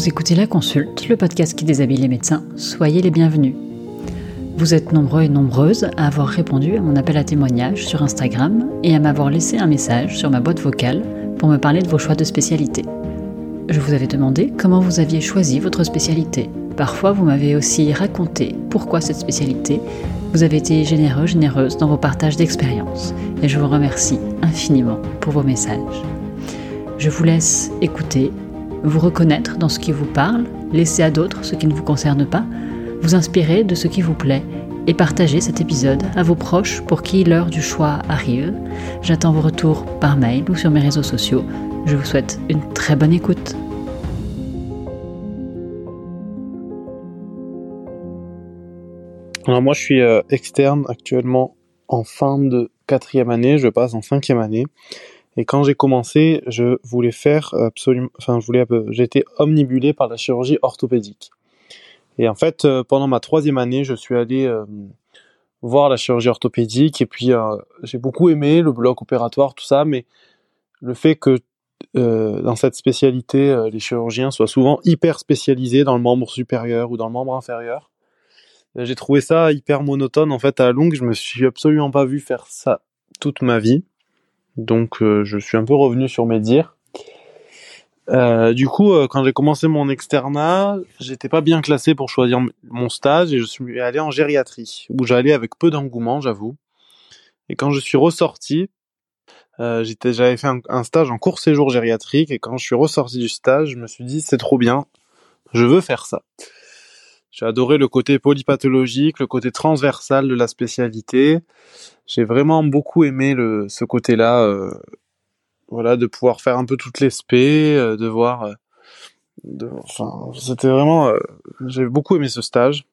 Vous écoutez La Consulte, le podcast qui déshabille les médecins. Soyez les bienvenus. Vous êtes nombreux et nombreuses à avoir répondu à mon appel à témoignage sur Instagram et à m'avoir laissé un message sur ma boîte vocale pour me parler de vos choix de spécialité. Je vous avais demandé comment vous aviez choisi votre spécialité. Parfois, vous m'avez aussi raconté pourquoi cette spécialité. Vous avez été généreux, généreuse dans vos partages d'expériences et je vous remercie infiniment pour vos messages. Je vous laisse écouter vous reconnaître dans ce qui vous parle, laisser à d'autres ce qui ne vous concerne pas, vous inspirer de ce qui vous plaît et partager cet épisode à vos proches pour qui l'heure du choix arrive. J'attends vos retours par mail ou sur mes réseaux sociaux. Je vous souhaite une très bonne écoute. Alors moi je suis euh, externe actuellement en fin de quatrième année, je passe en cinquième année. Et quand j'ai commencé, je voulais faire absolument, enfin, voulais, j'étais omnibulé par la chirurgie orthopédique. Et en fait, euh, pendant ma troisième année, je suis allé euh, voir la chirurgie orthopédique et puis euh, j'ai beaucoup aimé le bloc opératoire, tout ça, mais le fait que dans cette spécialité, les chirurgiens soient souvent hyper spécialisés dans le membre supérieur ou dans le membre inférieur, j'ai trouvé ça hyper monotone. En fait, à la longue, je me suis absolument pas vu faire ça toute ma vie. Donc euh, je suis un peu revenu sur mes dires. Euh, du coup, euh, quand j'ai commencé mon externat, j'étais pas bien classé pour choisir mon stage et je suis allé en gériatrie, où j'allais avec peu d'engouement, j'avoue. Et quand je suis ressorti, j'avais fait un, stage en court séjour gériatrique et quand je suis ressorti du stage, je me suis dit c'est trop bien, je veux faire ça. J'ai adoré le côté polypathologique, le côté transversal de la spécialité. J'ai vraiment beaucoup aimé ce côté-là, euh, voilà, de pouvoir faire un peu toutes les euh, de voir. Euh, de, enfin, c'était vraiment. J'ai beaucoup aimé ce stage.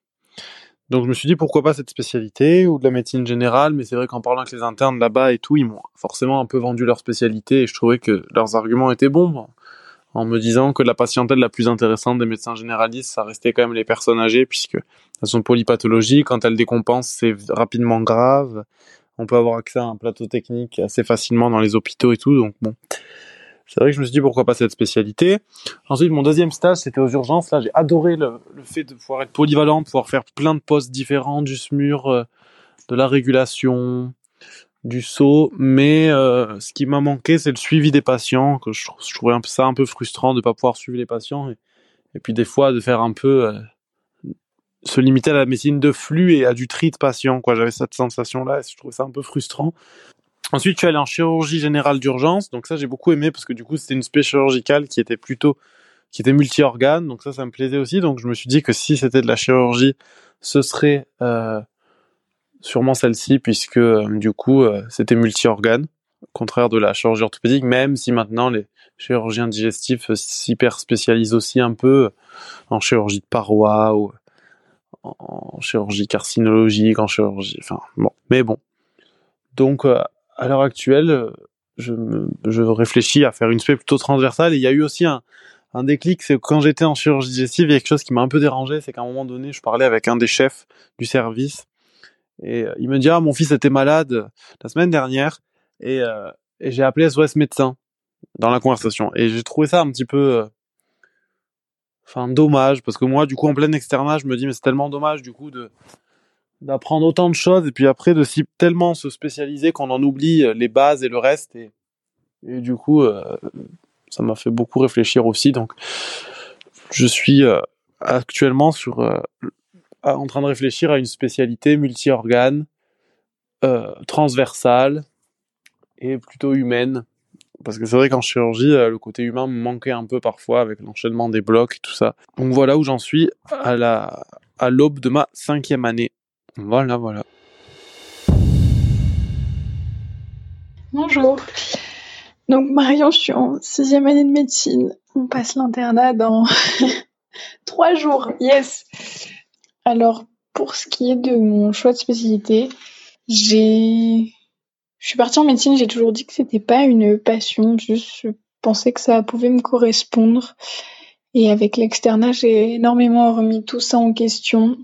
Donc je me suis dit pourquoi pas cette spécialité ou de la médecine générale, mais c'est vrai qu'en parlant avec les internes là-bas et tout, ils m'ont forcément un peu vendu leur spécialité et je trouvais que leurs arguments étaient bons en me disant que la patientèle la plus intéressante des médecins généralistes, ça restait quand même les personnes âgées, puisque elles sont polypathologiques, quand elles décompensent, c'est rapidement grave. On peut avoir accès à un plateau technique assez facilement dans les hôpitaux et tout, donc bon. C'est vrai que je me suis dit pourquoi pas cette spécialité. Ensuite, mon deuxième stage, c'était aux urgences. Là, j'ai adoré le, fait de pouvoir être polyvalent, pouvoir faire plein de postes différents, du SMUR, euh, de la régulation, du saut, mais euh, ce qui m'a manqué, c'est le suivi des patients, que je, trouvais ça un peu frustrant de pas pouvoir suivre les patients, et, puis des fois de faire un peu euh, se limiter à la médecine de flux et à du tri de patients, quoi. J'avais cette sensation-là, et je trouvais ça un peu frustrant. Ensuite, je suis allé en chirurgie générale d'urgence, donc ça j'ai beaucoup aimé parce que du coup c'était une spé chirurgicale qui était plutôt qui était multi-organes, donc ça ça me plaisait aussi, donc je me suis dit que si c'était de la chirurgie, ce serait euh, sûrement celle-ci, puisque euh, du coup, euh, c'était multi-organes, contraire de la chirurgie orthopédique, même si maintenant les chirurgiens digestifs s'hyper spécialisent aussi un peu en chirurgie de paroi ou en chirurgie carcinologique, en chirurgie, enfin bon, mais bon. Donc euh, à l'heure actuelle, je, réfléchis à faire une spé plutôt transversale. Et il y a eu aussi un, déclic, c'est quand j'étais en chirurgie digestive, il y a quelque chose qui m'a un peu dérangé, c'est qu'à un moment donné, je parlais avec un des chefs du service. Et euh, il me dit ah mon fils était malade la semaine dernière et, euh, et j'ai appelé SOS médecin dans la conversation. Et j'ai trouvé ça un petit peu enfin dommage parce que moi du coup en plein externat je me dis mais c'est tellement dommage du coup d'apprendre autant de choses et puis après de si tellement se spécialiser qu'on en oublie les bases et le reste et, du coup ça m'a fait beaucoup réfléchir aussi donc je suis actuellement sur en train de réfléchir à une spécialité multi-organes, euh, transversale et plutôt humaine. Parce que c'est vrai qu'en chirurgie, euh, le côté humain me manquait un peu parfois avec l'enchaînement des blocs et tout ça. Donc voilà où j'en suis à la à l'aube de ma cinquième année. Voilà, voilà. Bonjour. Donc Marion, je suis en sixième année de médecine. On passe l'internat dans trois jours. Yes. Alors, pour ce qui est de mon choix de spécialité, j'ai, je suis partie en médecine, j'ai toujours dit que c'était pas une passion, juste je pensais que ça pouvait me correspondre. Et avec l'externat, j'ai énormément remis tout ça en question,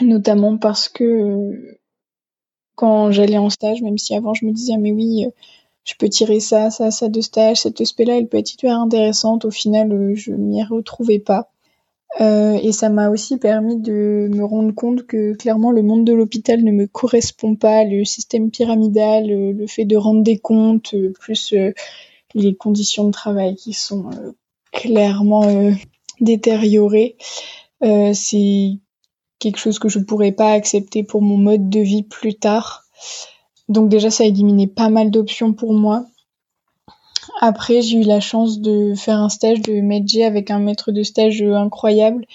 notamment parce que quand j'allais en stage, même si avant je me disais, mais oui, je peux tirer ça, ça, ça de stage, cette spé là elle peut être hyper intéressante, au final, je m'y retrouvais pas. Euh, et ça m'a aussi permis de me rendre compte que clairement le monde de l'hôpital ne me correspond pas, le système pyramidal, le, fait de rendre des comptes, euh, plus euh, les conditions de travail qui sont clairement détériorées, c'est quelque chose que je pourrais pas accepter pour mon mode de vie plus tard. Donc déjà ça a éliminé pas mal d'options pour moi. Après, j'ai eu la chance de faire un stage de métier avec un maître de stage incroyable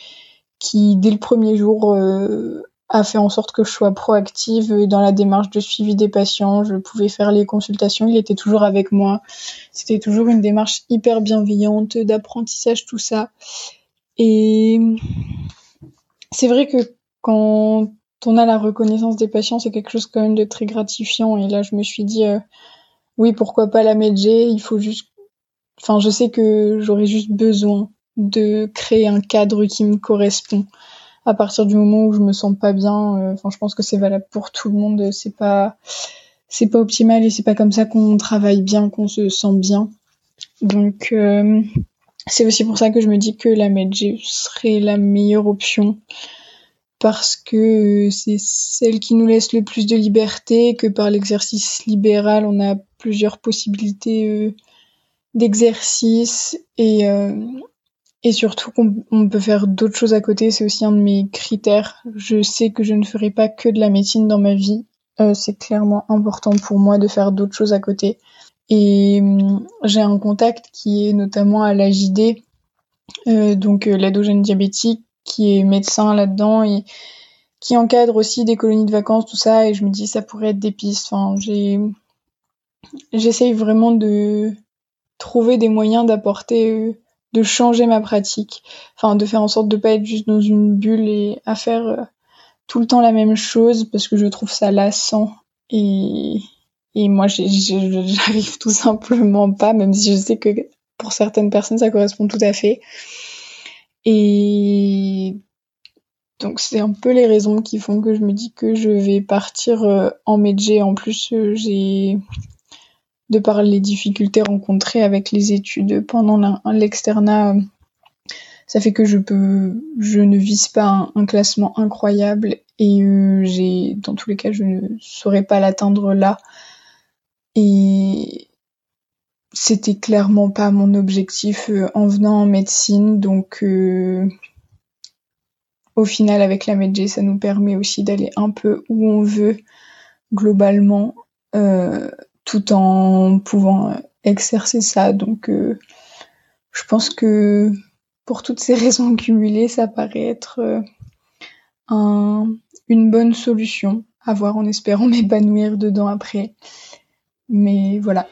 qui, dès le premier jour, euh, a fait en sorte que je sois proactive dans la démarche de suivi des patients. Je pouvais faire les consultations, il était toujours avec moi. C'était toujours une démarche hyper bienveillante, d'apprentissage, tout ça. Et c'est vrai que quand on a la reconnaissance des patients, c'est quelque chose quand même de très gratifiant. Et là, je me suis dit, euh, oui, pourquoi pas la Medjay Il faut juste, enfin, je sais que j'aurais juste besoin de créer un cadre qui me correspond. À partir du moment où je me sens pas bien, euh, enfin, je pense que c'est valable pour tout le monde. C'est pas, c'est pas optimal et c'est pas comme ça qu'on travaille bien, qu'on se sent bien. Donc, euh, c'est aussi pour ça que je me dis que la Medjay serait la meilleure option parce que c'est celle qui nous laisse le plus de liberté, que par l'exercice libéral, on a plusieurs possibilités euh, d'exercice et, euh, et surtout qu'on peut faire d'autres choses à côté. C'est aussi un de mes critères. Je sais que je ne ferai pas que de la médecine dans ma vie. Euh, c'est clairement important pour moi de faire d'autres choses à côté. Et j'ai un contact qui est notamment à l'AJD, donc l'aide aux jeunes diabétiques, qui est médecin là-dedans et qui encadre aussi des colonies de vacances, tout ça, et je me dis ça pourrait être des pistes. Enfin, j'ai, j'essaye vraiment de trouver des moyens d'apporter, euh, de changer ma pratique, enfin de faire en sorte de pas être juste dans une bulle et à faire euh, tout le temps la même chose parce que je trouve ça lassant et et moi j'arrive tout simplement pas, même si je sais que pour certaines personnes ça correspond tout à fait. Et donc c'est un peu les raisons qui font que je me dis que je vais partir euh, en Medjay. En plus, j'ai de par les difficultés rencontrées avec les études pendant l'externat, ça fait que je peux, je ne vise pas un, classement incroyable et euh, j'ai, dans tous les cas, je ne saurais pas l'atteindre là. Et c'était clairement pas mon objectif euh, en venant en médecine. Donc, euh, au final, avec la Medjay, ça nous permet aussi d'aller un peu où on veut globalement, euh, tout en pouvant exercer ça. Donc, je pense que pour toutes ces raisons cumulées, ça paraît être une bonne solution à voir en espérant m'épanouir dedans après. Mais voilà.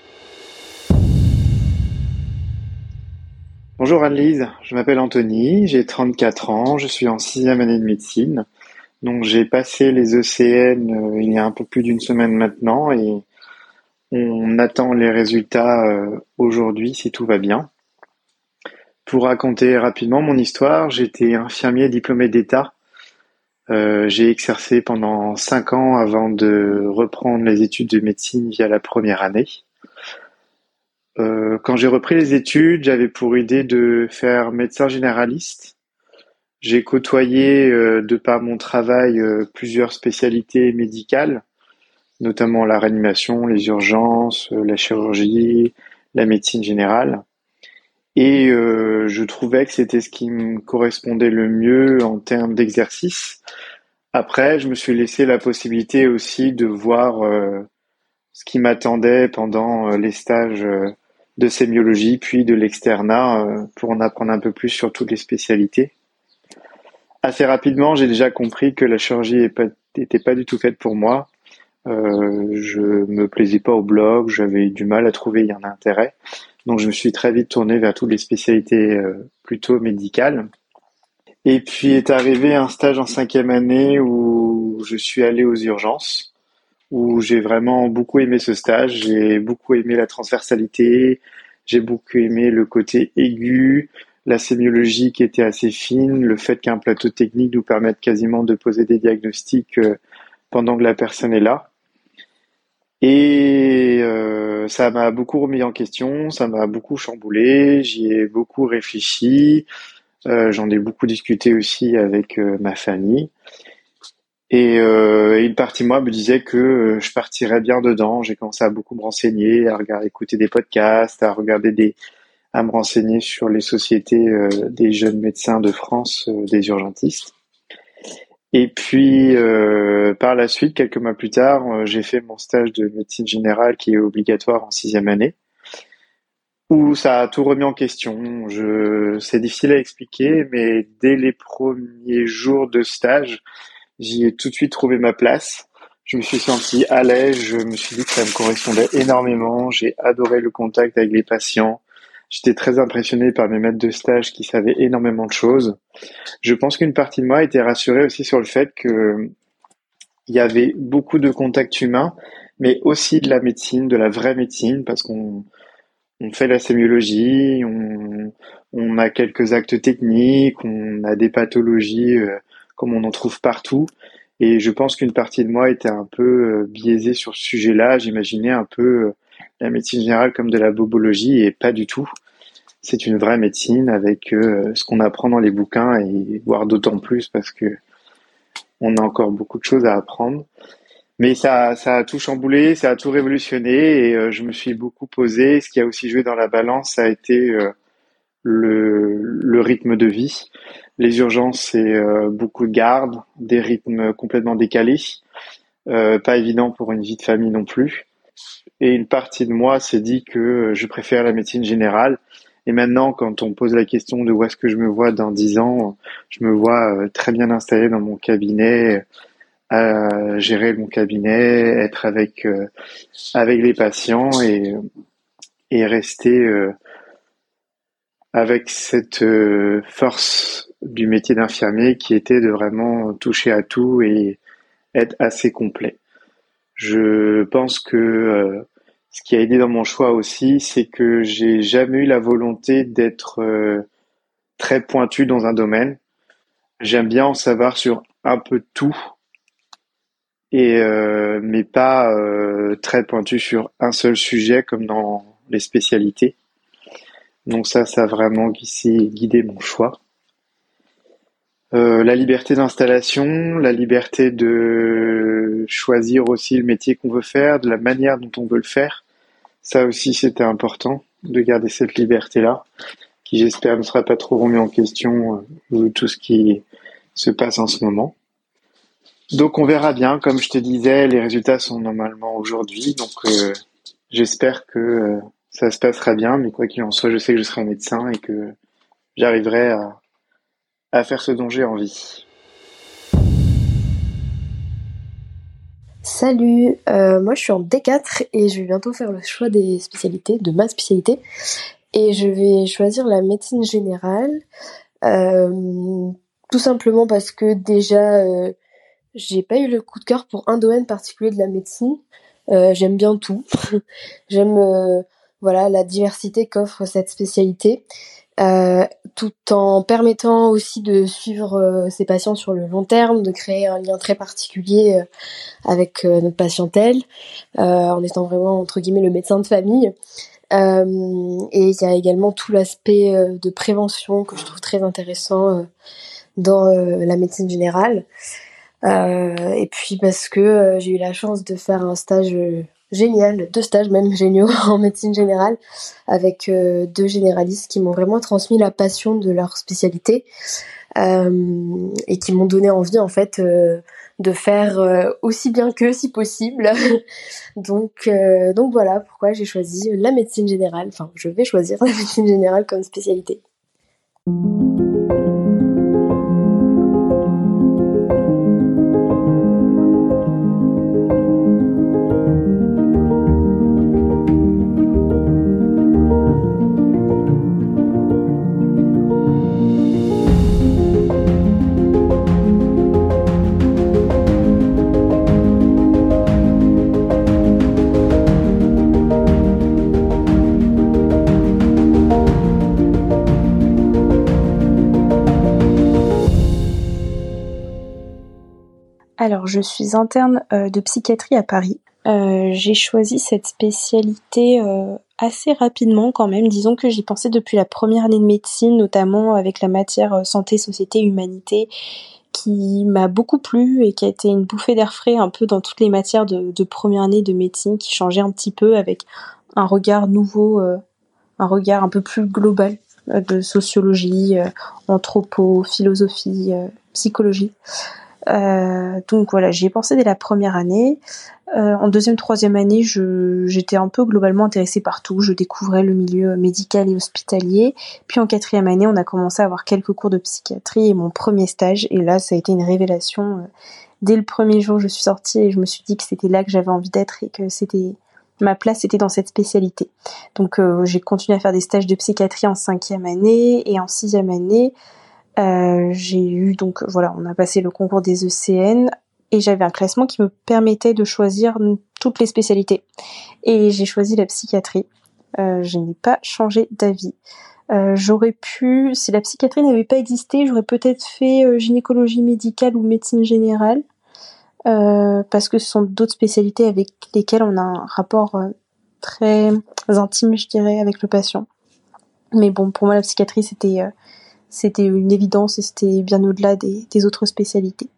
Bonjour Anne-Lise, je m'appelle Anthony, j'ai 34 ans, je suis en sixième année de médecine. Donc j'ai passé les ECN euh, il y a un peu plus d'une semaine maintenant et on attend les résultats euh, aujourd'hui si tout va bien. Pour raconter rapidement mon histoire, j'étais infirmier diplômé d'État. Euh, j'ai exercé pendant 5 ans avant de reprendre les études de médecine via la première année. Euh, quand j'ai repris les études, j'avais pour idée de faire médecin généraliste. J'ai côtoyé, de par mon travail, plusieurs spécialités médicales, notamment la réanimation, les urgences, la chirurgie, la médecine générale. Et je trouvais que c'était ce qui me correspondait le mieux en termes d'exercice. Après, je me suis laissé la possibilité aussi de voir ce qui m'attendait pendant les stages de sémiologie, puis de l'externat euh, pour en apprendre un peu plus sur toutes les spécialités. Assez rapidement, j'ai déjà compris que la chirurgie n'était pas du tout faite pour moi. Euh, je me plaisais pas au blog, j'avais du mal à trouver un intérêt. Donc je me suis très vite tourné vers toutes les spécialités euh, plutôt médicales. Et puis est arrivé un stage en cinquième année où je suis allé aux urgences où j'ai vraiment beaucoup aimé ce stage. J'ai beaucoup aimé la transversalité, j'ai beaucoup aimé le côté aigu, la sémiologie qui était assez fine, le fait qu'un plateau technique nous permette quasiment de poser des diagnostics euh, pendant que la personne est là. Et euh, ça m'a beaucoup remis en question, ça m'a beaucoup chamboulé, j'y ai beaucoup réfléchi. J'en ai beaucoup discuté aussi avec ma famille. Et une partie de moi me disait que je partirais bien dedans. J'ai commencé à beaucoup me renseigner, à écouter des podcasts, à regarder des, à me renseigner sur les sociétés des jeunes médecins de France, des urgentistes. Et puis, euh, par la suite, quelques mois plus tard, euh, j'ai fait mon stage de médecine générale qui est obligatoire en sixième année, où ça a tout remis en question. Je, c'est difficile à expliquer, mais dès les premiers jours de stage, j'y ai tout de suite trouvé ma place. Je me suis senti à l'aise, je me suis dit que ça me correspondait énormément. J'ai adoré le contact avec les patients. J'étais très impressionné par mes maîtres de stage qui savaient énormément de choses. Je pense qu'une partie de moi était rassurée aussi sur le fait que il y avait beaucoup de contacts humains, mais aussi de la médecine, de la vraie médecine, parce qu'on on fait la sémiologie, on, on a quelques actes techniques, on a des pathologies euh, comme on en trouve partout. Et je pense qu'une partie de moi était un peu euh, biaisée sur ce sujet-là. J'imaginais un peu euh, la médecine générale comme de la bobologie et pas du tout. C'est une vraie médecine avec euh, ce qu'on apprend dans les bouquins et voire d'autant plus parce que on a encore beaucoup de choses à apprendre. Mais ça, ça a tout chamboulé, ça a tout révolutionné et euh, je me suis beaucoup posé. Ce qui a aussi joué dans la balance, ça a été euh, le, rythme de vie. Les urgences, c'est beaucoup de garde, des rythmes complètement décalés, pas évident pour une vie de famille non plus. Et une partie de moi s'est dit que je préfère la médecine générale. Et maintenant, quand on pose la question de où est-ce que je me vois dans dix ans, je me vois euh, très bien installé dans mon cabinet, à gérer mon cabinet, être avec euh, les patients et rester euh, avec cette force du métier d'infirmier qui était de vraiment toucher à tout et être assez complet. Je pense que ce qui a aidé dans mon choix aussi, c'est que j'ai jamais eu la volonté d'être euh, très pointu dans un domaine. J'aime bien en savoir sur un peu tout, et euh, mais pas euh, très pointu sur un seul sujet comme dans les spécialités. Donc ça, ça a vraiment guidé mon choix. La liberté d'installation, la liberté de choisir aussi le métier qu'on veut faire, de la manière dont on veut le faire. Ça aussi, c'était important de garder cette liberté-là, qui j'espère ne sera pas trop remis en question euh, tout ce qui se passe en ce moment. Donc on verra bien, comme je te disais, les résultats sont normalement aujourd'hui, donc euh, j'espère que euh, ça se passera bien, mais quoi qu'il en soit, je sais que je serai médecin et que j'arriverai à, à faire ce dont j'ai envie. Salut, euh, moi je suis en D4 et je vais bientôt faire le choix des spécialités, de ma spécialité. Et je vais choisir la médecine générale, euh, tout simplement parce que déjà euh, j'ai pas eu le coup de cœur pour un domaine particulier de la médecine. J'aime bien tout. J'aime voilà la diversité qu'offre cette spécialité. Euh, tout en permettant aussi de suivre euh, ces patients sur le long terme, de créer un lien très particulier euh, avec notre patientèle, en étant vraiment entre guillemets le médecin de famille. et il y a également tout l'aspect de prévention que je trouve très intéressant dans la médecine générale. et puis parce que j'ai eu la chance de faire un stage génial, deux stages même géniaux en médecine générale avec euh, deux généralistes qui m'ont vraiment transmis la passion de leur spécialité euh, et qui m'ont donné envie en fait euh, de faire aussi bien que si possible. donc donc voilà pourquoi j'ai choisi la médecine générale. Enfin, je vais choisir la médecine générale comme spécialité. Je suis interne euh, de psychiatrie à Paris. Euh, j'ai choisi cette spécialité euh, assez rapidement quand même. Disons que j'y pensais depuis la première année de médecine, notamment avec la matière santé, société, humanité, qui m'a beaucoup plu et qui a été une bouffée d'air frais un peu dans toutes les matières de, de première année de médecine, qui changeait un petit peu avec un regard nouveau, un regard un peu plus global de sociologie, anthropo, philosophie, psychologie. Euh, donc voilà, j'y ai pensé dès la première année. Euh, en deuxième, troisième année, j'étais un peu globalement intéressée par tout. Je découvrais le milieu médical et hospitalier. Puis en quatrième année, on a commencé à avoir quelques cours de psychiatrie et mon premier stage. Et là, ça a été une révélation. Euh, dès le premier jour, je suis sortie et je me suis dit que c'était là que j'avais envie d'être et que c'était ma place était dans cette spécialité. Donc euh, j'ai continué à faire des stages de psychiatrie en cinquième année et en sixième année. Euh, j'ai eu donc voilà, on a passé le concours des ECN et j'avais un classement qui me permettait de choisir toutes les spécialités. Et j'ai choisi la psychiatrie. Euh, je n'ai pas changé d'avis. Euh, j'aurais pu, si la psychiatrie n'avait pas existé, j'aurais peut-être fait gynécologie médicale ou médecine générale, parce que ce sont d'autres spécialités avec lesquelles on a un rapport très intime, je dirais, avec le patient. Mais bon, pour moi, la psychiatrie, c'était c'était une évidence et c'était bien au-delà des, autres spécialités.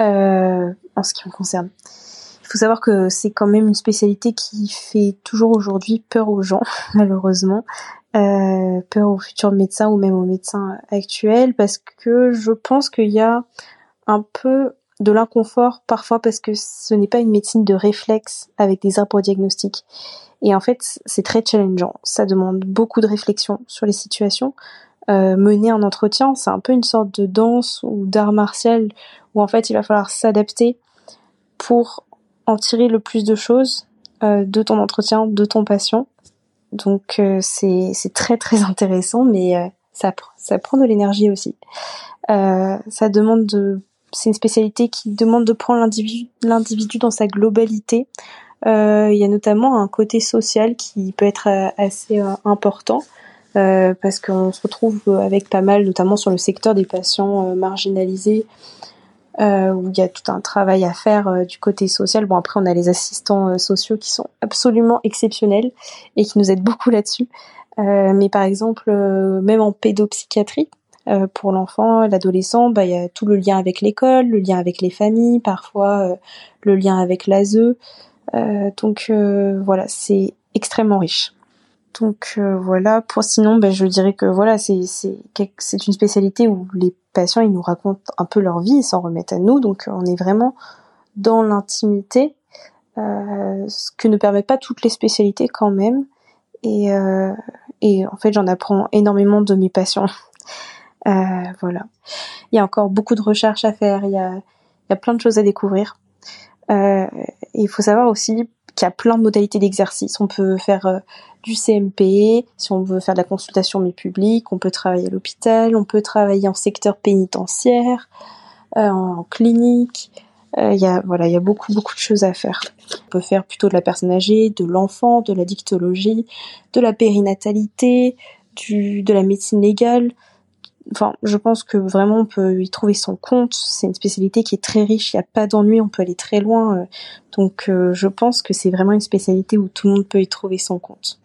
Euh, en ce qui me concerne. Il faut savoir que c'est quand même une spécialité qui fait toujours aujourd'hui peur aux gens, malheureusement, euh, peur aux futurs médecins ou même aux médecins actuels, parce que je pense qu'il y a un peu de l'inconfort parfois parce que ce n'est pas une médecine de réflexe avec des arbres diagnostiques. Et en fait, c'est très challengeant. Ça demande beaucoup de réflexion sur les situations, euh, mener un entretien, c'est un peu une sorte de danse ou d'art martial où en fait il va falloir s'adapter pour en tirer le plus de choses euh, de ton entretien, de ton patient. Donc euh, c'est très très intéressant, mais euh, ça ça prend de l'énergie aussi. Euh, ça demande de c'est une spécialité qui demande de prendre l'individu l'individu dans sa globalité. Il y a notamment un côté social qui peut être assez important. Euh, parce qu'on se retrouve avec pas mal, notamment sur le secteur des patients euh, marginalisés, euh, où il y a tout un travail à faire du côté social. Bon, après, on a les assistants sociaux qui sont absolument exceptionnels et qui nous aident beaucoup là-dessus. mais par exemple, même en pédopsychiatrie, pour l'enfant, l'adolescent, bah, il y a tout le lien avec l'école, le lien avec les familles, parfois le lien avec l'ASE. donc voilà, c'est extrêmement riche. Donc euh, voilà. Pour sinon, ben, je dirais que voilà, c'est c'est c'est une spécialité où les patients ils nous racontent un peu leur vie, ils s'en remettent à nous. Donc on est vraiment dans l'intimité, euh, ce que ne permettent pas toutes les spécialités quand même. Et euh, et en fait, j'en apprends énormément de mes patients. Euh, voilà. Il y a encore beaucoup de recherches à faire. Il y a il y a plein de choses à découvrir. Euh, il faut savoir aussi qu'il y a plein de modalités d'exercice. On peut faire euh, du CMP, si on veut faire de la consultation mais publique, on peut travailler à l'hôpital, on peut travailler en secteur pénitentiaire, euh, en clinique. Euh, il y a voilà, il y a beaucoup beaucoup de choses à faire. On peut faire plutôt de la personne âgée, de l'enfant, de la dictologie, de la périnatalité, de la médecine légale, enfin, je pense que vraiment on peut y trouver son compte. C'est une spécialité qui est très riche, il n'y a pas d'ennui, on peut aller très loin. Euh. Donc, euh, je pense que c'est vraiment une spécialité où tout le monde peut y trouver son compte.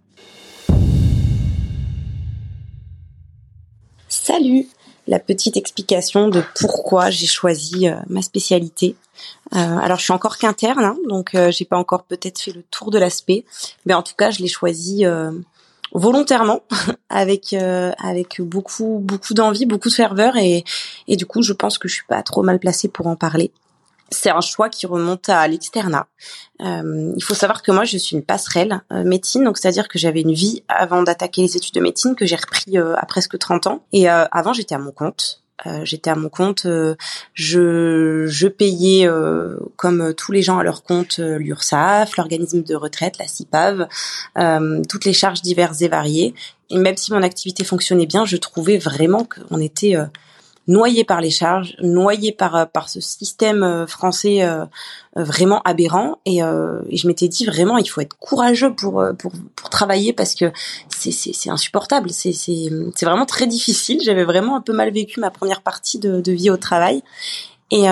Salut La petite explication de pourquoi j'ai choisi euh, ma spécialité. alors, je suis encore qu'interne, hein, donc j'ai pas encore peut-être fait le tour de l'aspect, mais en tout cas, je l'ai choisi volontairement avec euh, avec beaucoup beaucoup d'envie, beaucoup de ferveur et et du coup je pense que je suis pas trop mal placée pour en parler. C'est un choix qui remonte à l'externat. Euh, il faut savoir que moi je suis une passerelle euh, médecine, donc c'est-à-dire que j'avais une vie avant d'attaquer les études de médecine que j'ai repris à presque 30 ans. Et avant j'étais à mon compte. Euh, j'étais à mon compte, euh, je, je payais euh, comme tous les gens à leur compte l'URSSAF, l'organisme de retraite, la CIPAV, toutes les charges diverses et variées. Et même si mon activité fonctionnait bien, je trouvais vraiment qu'on était noyé par les charges, noyé par euh, par ce système euh, français euh, vraiment aberrant. Et, je m'étais dit vraiment, il faut être courageux pour pour pour travailler parce que c'est c'est c'est insupportable. C'est c'est c'est vraiment très difficile. J'avais vraiment un peu mal vécu ma première partie de, de vie au travail. Et,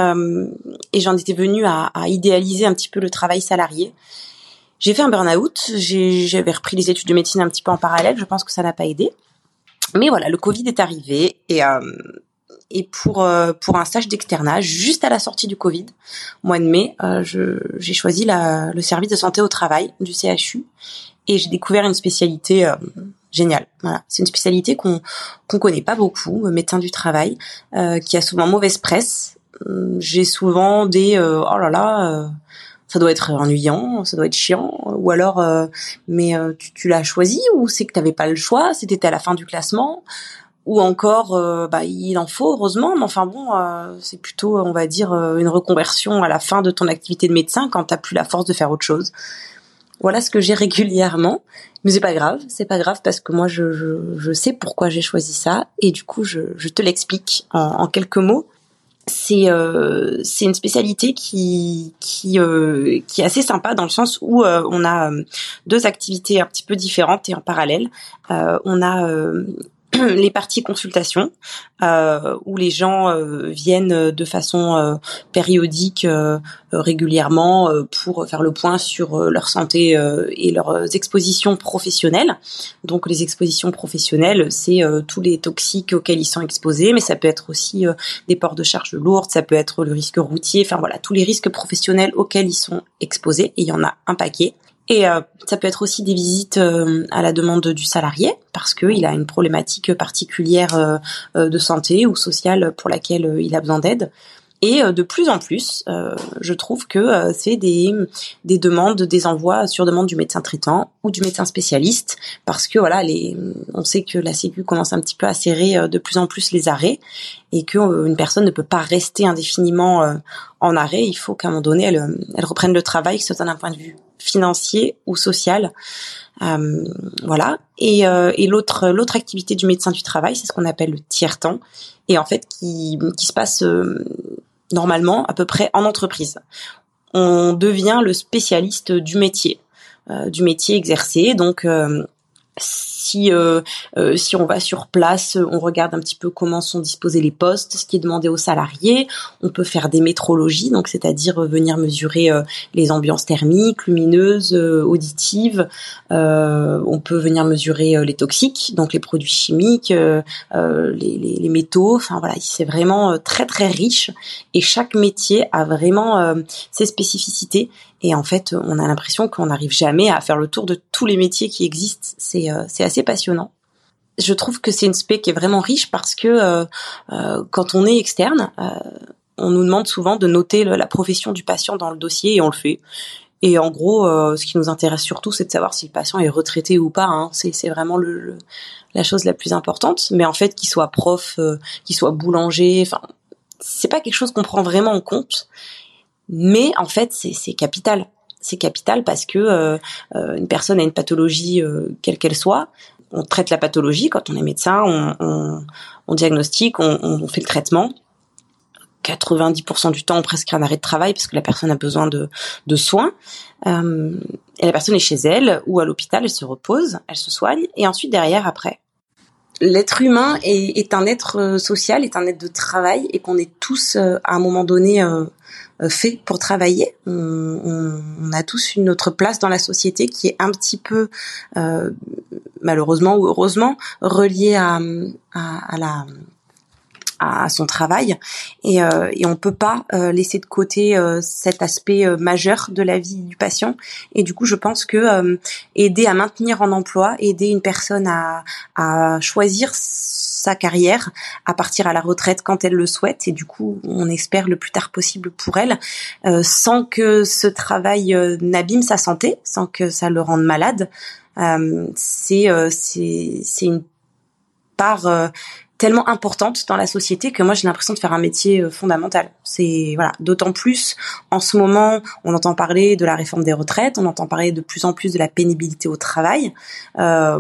et j'en étais venue à, à idéaliser un petit peu le travail salarié. J'ai fait un burn-out, j'avais repris les études de médecine un petit peu en parallèle, je pense que ça n'a pas aidé. Mais voilà, le Covid est arrivé et euh, et pour euh, pour un stage d'externat juste à la sortie du Covid, mois de mai, euh, j'ai choisi la, le service de santé au travail du CHU et j'ai découvert une spécialité euh, géniale. Voilà, c'est une spécialité qu'on qu'on connaît pas beaucoup, médecin du travail, qui a souvent mauvaise presse. Hum, j'ai souvent des oh là là ça doit être ennuyant, ça doit être chiant, ou alors, mais tu, tu l'as choisi ou c'est que t'avais pas le choix, c'était à la fin du classement, ou encore euh, bah, il en faut heureusement mais enfin bon euh, c'est plutôt on va dire euh, une reconversion à la fin de ton activité de médecin quand t'as plus la force de faire autre chose. Voilà ce que j'ai régulièrement. Mais c'est pas grave c'est pas grave parce que moi je, sais pourquoi j'ai choisi ça. Et du coup je, te l'explique en, quelques mots. C'est c'est une spécialité qui qui qui est assez sympa dans le sens où on a deux activités un petit peu différentes et en parallèle. On a les parties consultation euh, où les gens euh, viennent de façon euh, périodique régulièrement pour faire le point sur leur santé et leurs expositions professionnelles. Donc les expositions professionnelles, c'est tous les toxiques auxquels ils sont exposés, mais ça peut être aussi des ports de charge lourdes, ça peut être le risque routier, enfin voilà, tous les risques professionnels auxquels ils sont exposés et il y en a un paquet. Et euh, ça peut être aussi des visites euh, à la demande du salarié parce qu'il a une problématique particulière euh, de santé ou sociale pour laquelle il a besoin d'aide. Et de plus en plus, je trouve que c'est des, des demandes, des envois sur demande du médecin traitant ou du médecin spécialiste, parce que voilà, les, on sait que la Sécu commence un petit peu à serrer de plus en plus les arrêts, et qu'une personne ne peut pas rester indéfiniment en arrêt. Il faut qu'à un moment donné, elle, elle reprenne le travail, que ce soit d'un point de vue financier ou social. Euh, voilà. Et, euh, et l'autre l'autre activité du médecin du travail, c'est ce qu'on appelle le tiers temps, et en fait qui qui se passe euh, normalement à peu près en entreprise. On devient le spécialiste du métier, euh, du métier exercé. Donc si euh, euh, si on va sur place, on regarde un petit peu comment sont disposés les postes, ce qui est demandé aux salariés. On peut faire des métrologies, donc c'est-à-dire venir mesurer euh, les ambiances thermiques, lumineuses, auditives. on peut venir mesurer les toxiques, donc les produits chimiques, les, métaux. C'est vraiment très très riche et chaque métier a vraiment ses spécificités et en fait, on a l'impression qu'on n'arrive jamais à faire le tour de tous les métiers qui existent. C'est euh, assez passionnant. Je trouve que c'est une spé qui est vraiment riche parce que euh, euh, quand on est externe, on nous demande souvent de noter la profession du patient dans le dossier et on le fait. Et en gros, ce qui nous intéresse surtout, c'est de savoir si le patient est retraité ou pas. Hein. C'est vraiment le, la chose la plus importante. Mais en fait, qu'il soit prof, qu'il soit boulanger, enfin, c'est pas quelque chose qu'on prend vraiment en compte. Mais en fait, c'est capital. C'est capital parce que euh, euh, une personne a une pathologie euh, quelle qu'elle soit. On traite la pathologie quand on est médecin, on, on, on diagnostique, on, on, fait le traitement. 90% du temps, on prescrit un arrêt de travail parce que la personne a besoin de, de soins. Euh, et la personne est chez elle ou à l'hôpital, elle se repose, elle se soigne, et ensuite derrière, après, l'être humain est, est, un être social, est un être de travail, et qu'on est tous à un moment donné euh, euh, fait pour travailler. On, on, a tous une autre place dans la société qui est un petit peu, euh, malheureusement ou heureusement, reliée à, à, à la à son travail et, euh, et on peut pas euh, laisser de côté euh, cet aspect euh, majeur de la vie du patient et du coup je pense que aider à maintenir en emploi aider une personne à, à choisir sa carrière à partir à la retraite quand elle le souhaite et du coup on espère le plus tard possible pour elle sans que ce travail n'abîme sa santé sans que ça le rende malade. C'est c'est c'est une part tellement importante dans la société que moi j'ai l'impression de faire un métier euh, fondamental. C'est voilà, d'autant plus en ce moment, on entend parler de la réforme des retraites, on entend parler de plus en plus de la pénibilité au travail. Euh,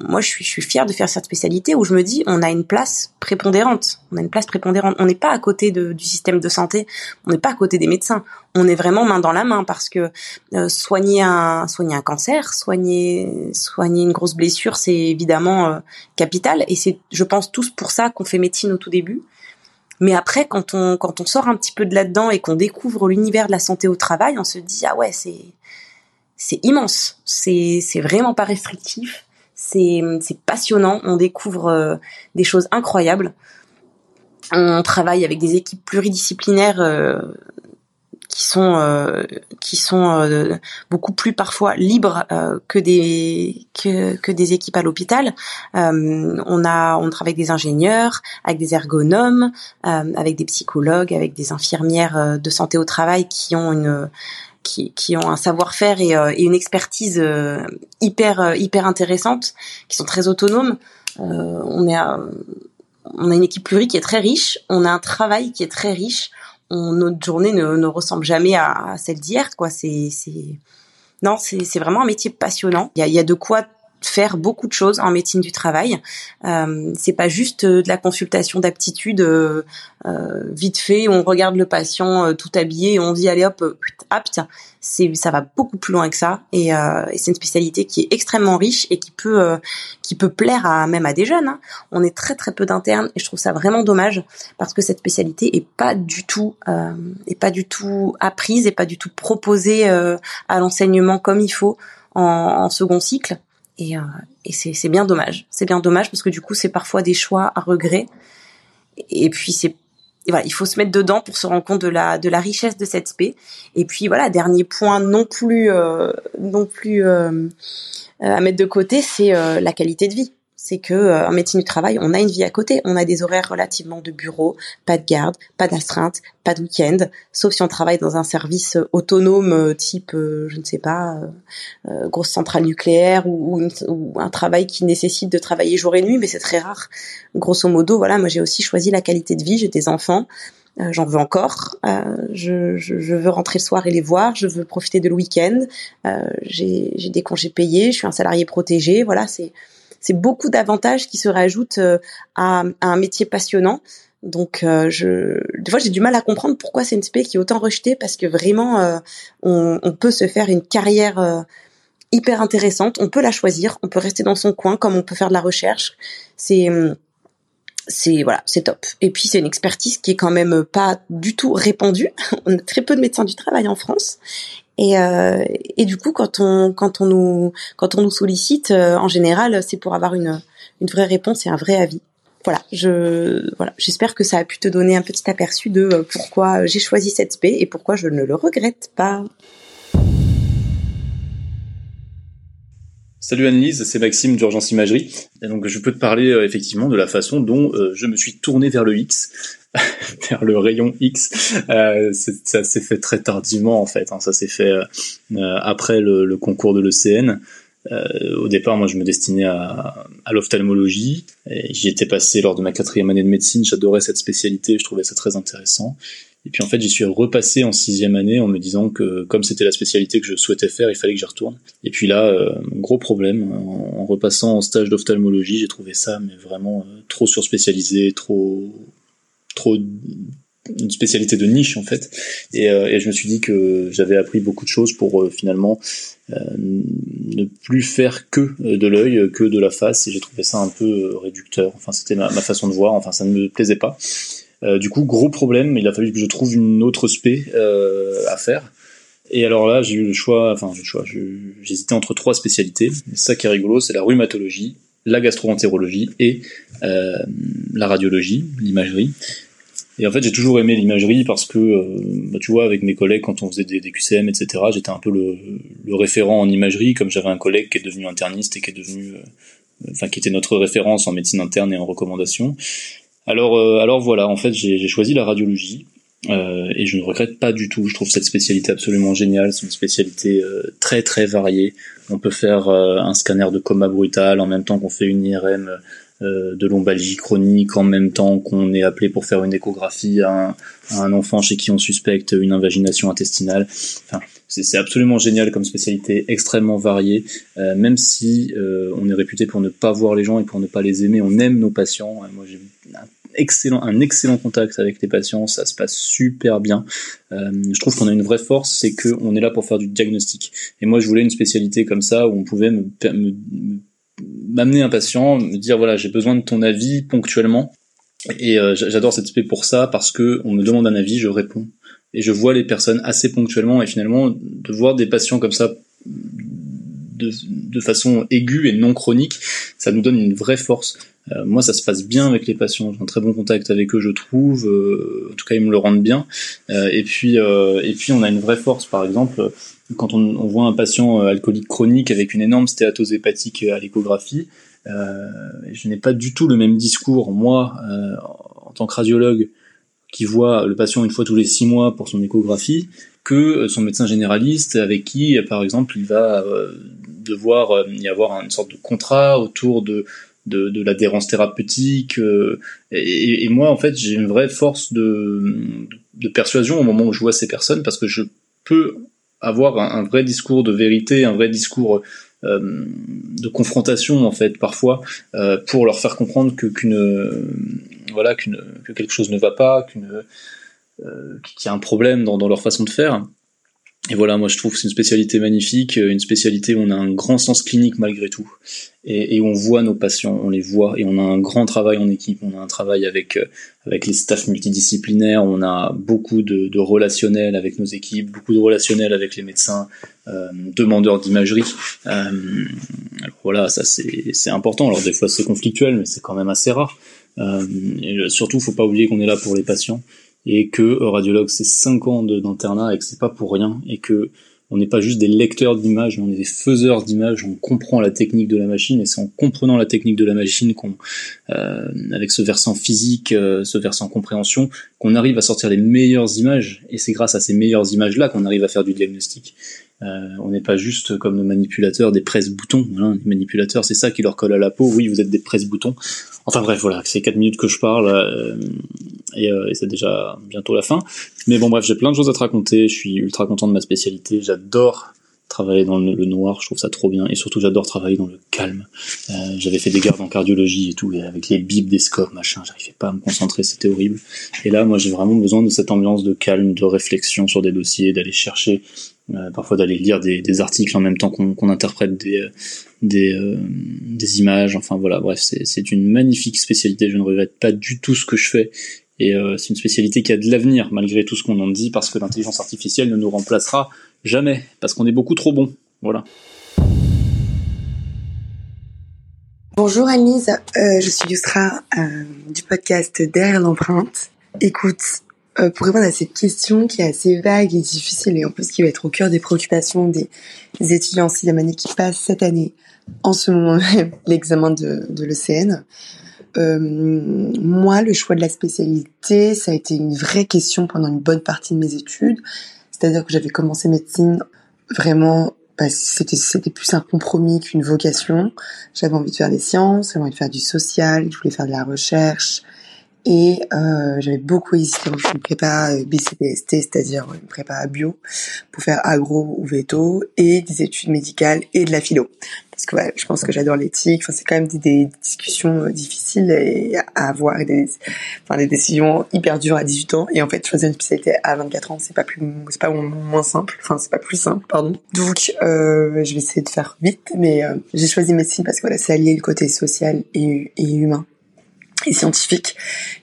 moi, je suis, je suis fière de faire cette spécialité où je me dis, on a une place prépondérante. On a une place prépondérante. On n'est pas à côté de, du système de santé, on n'est pas à côté des médecins. On est vraiment main dans la main parce que euh, soigner un soigner un cancer, soigner soigner une grosse blessure, c'est évidemment euh, capital et c'est, je pense, tous pour ça qu'on fait médecine au tout début. Mais après, quand on, quand on sort un petit peu de là-dedans et qu'on découvre l'univers de la santé au travail, on se dit, ah ouais, c'est, c'est immense. C'est c'est vraiment pas restrictif. C'est c'est passionnant. On découvre euh, des choses incroyables. On travaille avec des équipes pluridisciplinaires euh, qui sont euh, qui sont euh, beaucoup plus parfois libres euh, que des que, que des équipes à l'hôpital. on a on travaille avec des ingénieurs, avec des ergonomes, avec des psychologues, avec des infirmières de santé au travail qui ont une qui, qui ont un savoir-faire et, et, une expertise hyper hyper intéressante, qui sont très autonomes. on est on a une équipe pluri qui est très riche, on a un travail qui est très riche, notre journée ne, ressemble jamais à, celle d'hier, quoi. C'est, c'est, non, c'est, vraiment un métier passionnant. Il y a de quoi faire beaucoup de choses en médecine du travail. Euh, c'est pas juste euh, de la consultation d'aptitude euh, euh, vite fait, on regarde le patient euh, tout habillé et on dit allez hop apte. C'est ça va beaucoup plus loin que ça et, et c'est une spécialité qui est extrêmement riche et qui peut qui peut plaire à même à des jeunes. Hein. On est très très peu d'internes et je trouve ça vraiment dommage parce que cette spécialité est pas du tout est pas du tout apprise et pas du tout proposée à l'enseignement comme il faut en, en second cycle et, euh, et c'est bien dommage. C'est bien dommage parce que du coup, c'est parfois des choix à regret. Et puis c'est voilà, il faut se mettre dedans pour se rendre compte de la de la richesse de cette spé. Et puis voilà, dernier point non plus euh, non plus euh, à mettre de côté, c'est la qualité de vie c'est que euh, en médecine du travail, on a une vie à côté, on a des horaires relativement de bureau, pas de garde, pas d'astreinte, pas de week-end, sauf si on travaille dans un service euh, autonome euh, type, je ne sais pas, grosse centrale nucléaire ou, un travail qui nécessite de travailler jour et nuit, mais c'est très rare. Grosso modo, voilà, moi j'ai aussi choisi la qualité de vie, j'ai des enfants. J'en veux encore. je, je, veux rentrer le soir et les voir. Je veux profiter de le week-end. j'ai des congés payés. Je suis un salarié protégé. Voilà, c'est c'est beaucoup d'avantages qui se rajoutent euh, à, un métier passionnant. Donc, euh, je, des fois, j'ai du mal à comprendre pourquoi c'est une spé qui est autant rejetée parce que vraiment, euh, on, peut se faire une carrière hyper intéressante. On peut la choisir, on peut rester dans son coin comme on peut faire de la recherche. C'est c'est voilà, c'est top. Et puis c'est une expertise qui est quand même pas du tout répandue. On a très peu de médecins du travail en France et, euh, et du coup, quand on, quand on nous, quand on nous sollicite, euh, en général, c'est pour avoir une, une vraie réponse et un vrai avis. Voilà, je, voilà, j'espère que ça a pu te donner un petit aperçu de euh, pourquoi j'ai choisi cette spé et pourquoi je ne le regrette pas. Salut Annelise, c'est Maxime d'Urgence Imagerie. Et donc je peux te parler euh, effectivement de la façon dont je me suis tourné vers le X. vers le rayon X. Euh, ça s'est fait très tardivement en fait. Hein. Ça s'est fait euh, après le, concours de l'ECN. Euh, au départ, moi, je me destinais à, à l'ophtalmologie. J'y étais passé lors de ma quatrième année de médecine. J'adorais cette spécialité. Je trouvais ça très intéressant. Et puis en fait, j'y suis repassé en sixième année en me disant que comme c'était la spécialité que je souhaitais faire, il fallait que j'y retourne. Et puis là, euh, gros problème, en, repassant en stage d'ophtalmologie, j'ai trouvé ça mais vraiment euh, trop surspécialisé, trop trop une spécialité de niche en fait. Et, euh, et je me suis dit que j'avais appris beaucoup de choses pour euh, finalement euh, ne plus faire que de l'œil que de la face. Et j'ai trouvé ça un peu réducteur. Enfin c'était ma, façon de voir. Enfin ça ne me plaisait pas du coup gros problème il a fallu que je trouve une autre spé à faire et alors là j'ai eu le choix enfin j'ai le choix j'hésitais entre trois spécialités ça qui est rigolo c'est la rhumatologie la gastroentérologie et la radiologie l'imagerie et en fait, j'ai toujours aimé l'imagerie parce que, euh, bah, tu vois, avec mes collègues, quand on faisait des, des QCM, etc., j'étais un peu le, le, référent en imagerie, comme j'avais un collègue qui est devenu interniste et qui est devenu, euh, enfin, qui était notre référence en médecine interne et en recommandation. Alors, euh, alors voilà, en fait, j'ai choisi la radiologie. et je ne regrette pas du tout. Je trouve cette spécialité absolument géniale. C'est une spécialité très très variée. On peut faire un scanner de coma brutal en même temps qu'on fait une IRM euh, de lombalgie chronique en même temps qu'on est appelé pour faire une échographie à un, enfant chez qui on suspecte une invagination intestinale. Enfin, c'est absolument génial comme spécialité, extrêmement variée. Euh, même si euh, on est réputé pour ne pas voir les gens et pour ne pas les aimer, on aime nos patients. Moi, j'ai un excellent, un excellent contact avec les patients, ça se passe super bien. je trouve qu'on a une vraie force, c'est qu'on est là pour faire du diagnostic. Et moi, je voulais une spécialité comme ça où on pouvait me, me m'amener un patient, me dire voilà j'ai besoin de ton avis ponctuellement et euh, j'adore cette spé pour ça parce que on me demande un avis, je réponds et je vois les personnes assez ponctuellement et finalement de voir des patients comme ça de, de, façon aiguë et non chronique, ça nous donne une vraie force. Euh, moi, ça se passe bien avec les patients. J'ai un très bon contact avec eux, je trouve. Euh, en tout cas, ils me le rendent bien. Euh, et puis, et puis, on a une vraie force. Par exemple, quand on, on voit un patient alcoolique chronique avec une énorme stéatose hépatique à l'échographie, je n'ai pas du tout le même discours moi en tant que radiologue qui voit le patient une fois tous les six mois pour son échographie que son médecin généraliste avec qui, par exemple, il va devoir y avoir une sorte de contrat autour de de, de l'adhérence thérapeutique. Euh, et, et, moi, en fait, j'ai une vraie force de, de persuasion au moment où je vois ces personnes parce que je peux avoir un, vrai discours de vérité, un vrai discours euh, de confrontation en fait parfois euh, pour leur faire comprendre que qu'une voilà qu'une que quelque chose ne va pas, qu'une euh, qu'il y a un problème dans, dans leur façon de faire. Et voilà, moi je trouve que c'est une spécialité magnifique, une spécialité où on a un grand sens clinique malgré tout et, on voit nos patients, on les voit, et on a un grand travail en équipe, on a un travail avec euh, avec les staffs multidisciplinaires, on a beaucoup de, de relationnels avec nos équipes, beaucoup de relationnels avec les médecins, euh, demandeurs d'imagerie. Euh, voilà, ça c'est c'est important. Alors des fois c'est conflictuel, mais c'est quand même assez rare. Euh, et surtout, faut pas oublier qu'on est là pour les patients et que radiologue c'est 5 ans d'internat et que c'est pas pour rien et que on n'est pas juste des lecteurs d'images, mais on est des faiseurs d'images, on comprend la technique de la machine, et c'est en comprenant la technique de la machine qu'on, euh, avec ce versant physique, euh, ce versant compréhension, qu'on arrive à sortir les meilleures images, et c'est grâce à ces meilleures images-là qu'on arrive à faire du diagnostic. Euh, on n'est pas juste comme nos manipulateurs des presse-boutons. Voilà, les manipulateurs, c'est ça qui leur colle à la peau. Oui, vous êtes des presse-boutons. Enfin bref, voilà, c'est 4 minutes que je parle euh, et, euh, et c'est déjà bientôt la fin. Mais bon bref, j'ai plein de choses à te raconter. Je suis ultra content de ma spécialité. J'adore travailler dans le, noir, je trouve ça trop bien. Et surtout, j'adore travailler dans le calme. Euh, J'avais fait des gardes en cardiologie et tout, avec les bips des scopes, machin, j'arrivais pas à me concentrer, c'était horrible. Et là, moi, j'ai vraiment besoin de cette ambiance de calme, de réflexion sur des dossiers, d'aller chercher euh, parfois d'aller lire des, articles en même temps qu'on interprète des, des, euh, des, images. Enfin voilà, bref, c'est une magnifique spécialité. Je ne regrette pas du tout ce que je fais. Et euh, c'est une spécialité qui a de l'avenir malgré tout ce qu'on en dit, parce que l'intelligence artificielle ne nous remplacera jamais, parce qu'on est beaucoup trop bon. Voilà. Bonjour Anise, je suis Yusra du podcast Derrière l'empreinte. Écoute, euh, pour répondre à cette question qui est assez vague et difficile et en plus qui va être au cœur des préoccupations des, étudiants en sixième année qui passent cette année, en ce moment même, l'examen de, de l'ECN. Euh, moi, le choix de la spécialité, ça a été une vraie question pendant une bonne partie de mes études. C'est-à-dire que j'avais commencé médecine vraiment bah, c'était c'était plus un compromis qu'une vocation. J'avais envie de faire des sciences, j'avais envie de faire du social, je voulais faire de la recherche, et euh, j'avais beaucoup hésité entre une prépa euh, BCPST, c'est-à-dire une prépa bio, pour faire agro ou veto, et des études médicales et de la philo. Parce que ouais, je pense que j'adore l'éthique. Enfin, c'est quand même des, discussions euh, difficiles à avoir, et des, enfin, des décisions hyper dures à 18 ans. Et en fait, choisir une spécialité à 24 ans, c'est pas plus, c'est pas moins simple. Enfin, c'est pas plus simple, pardon. Donc, euh, je vais essayer de faire vite, mais euh, j'ai choisi médecine parce que voilà, c'est allié le côté social et, et humain et scientifique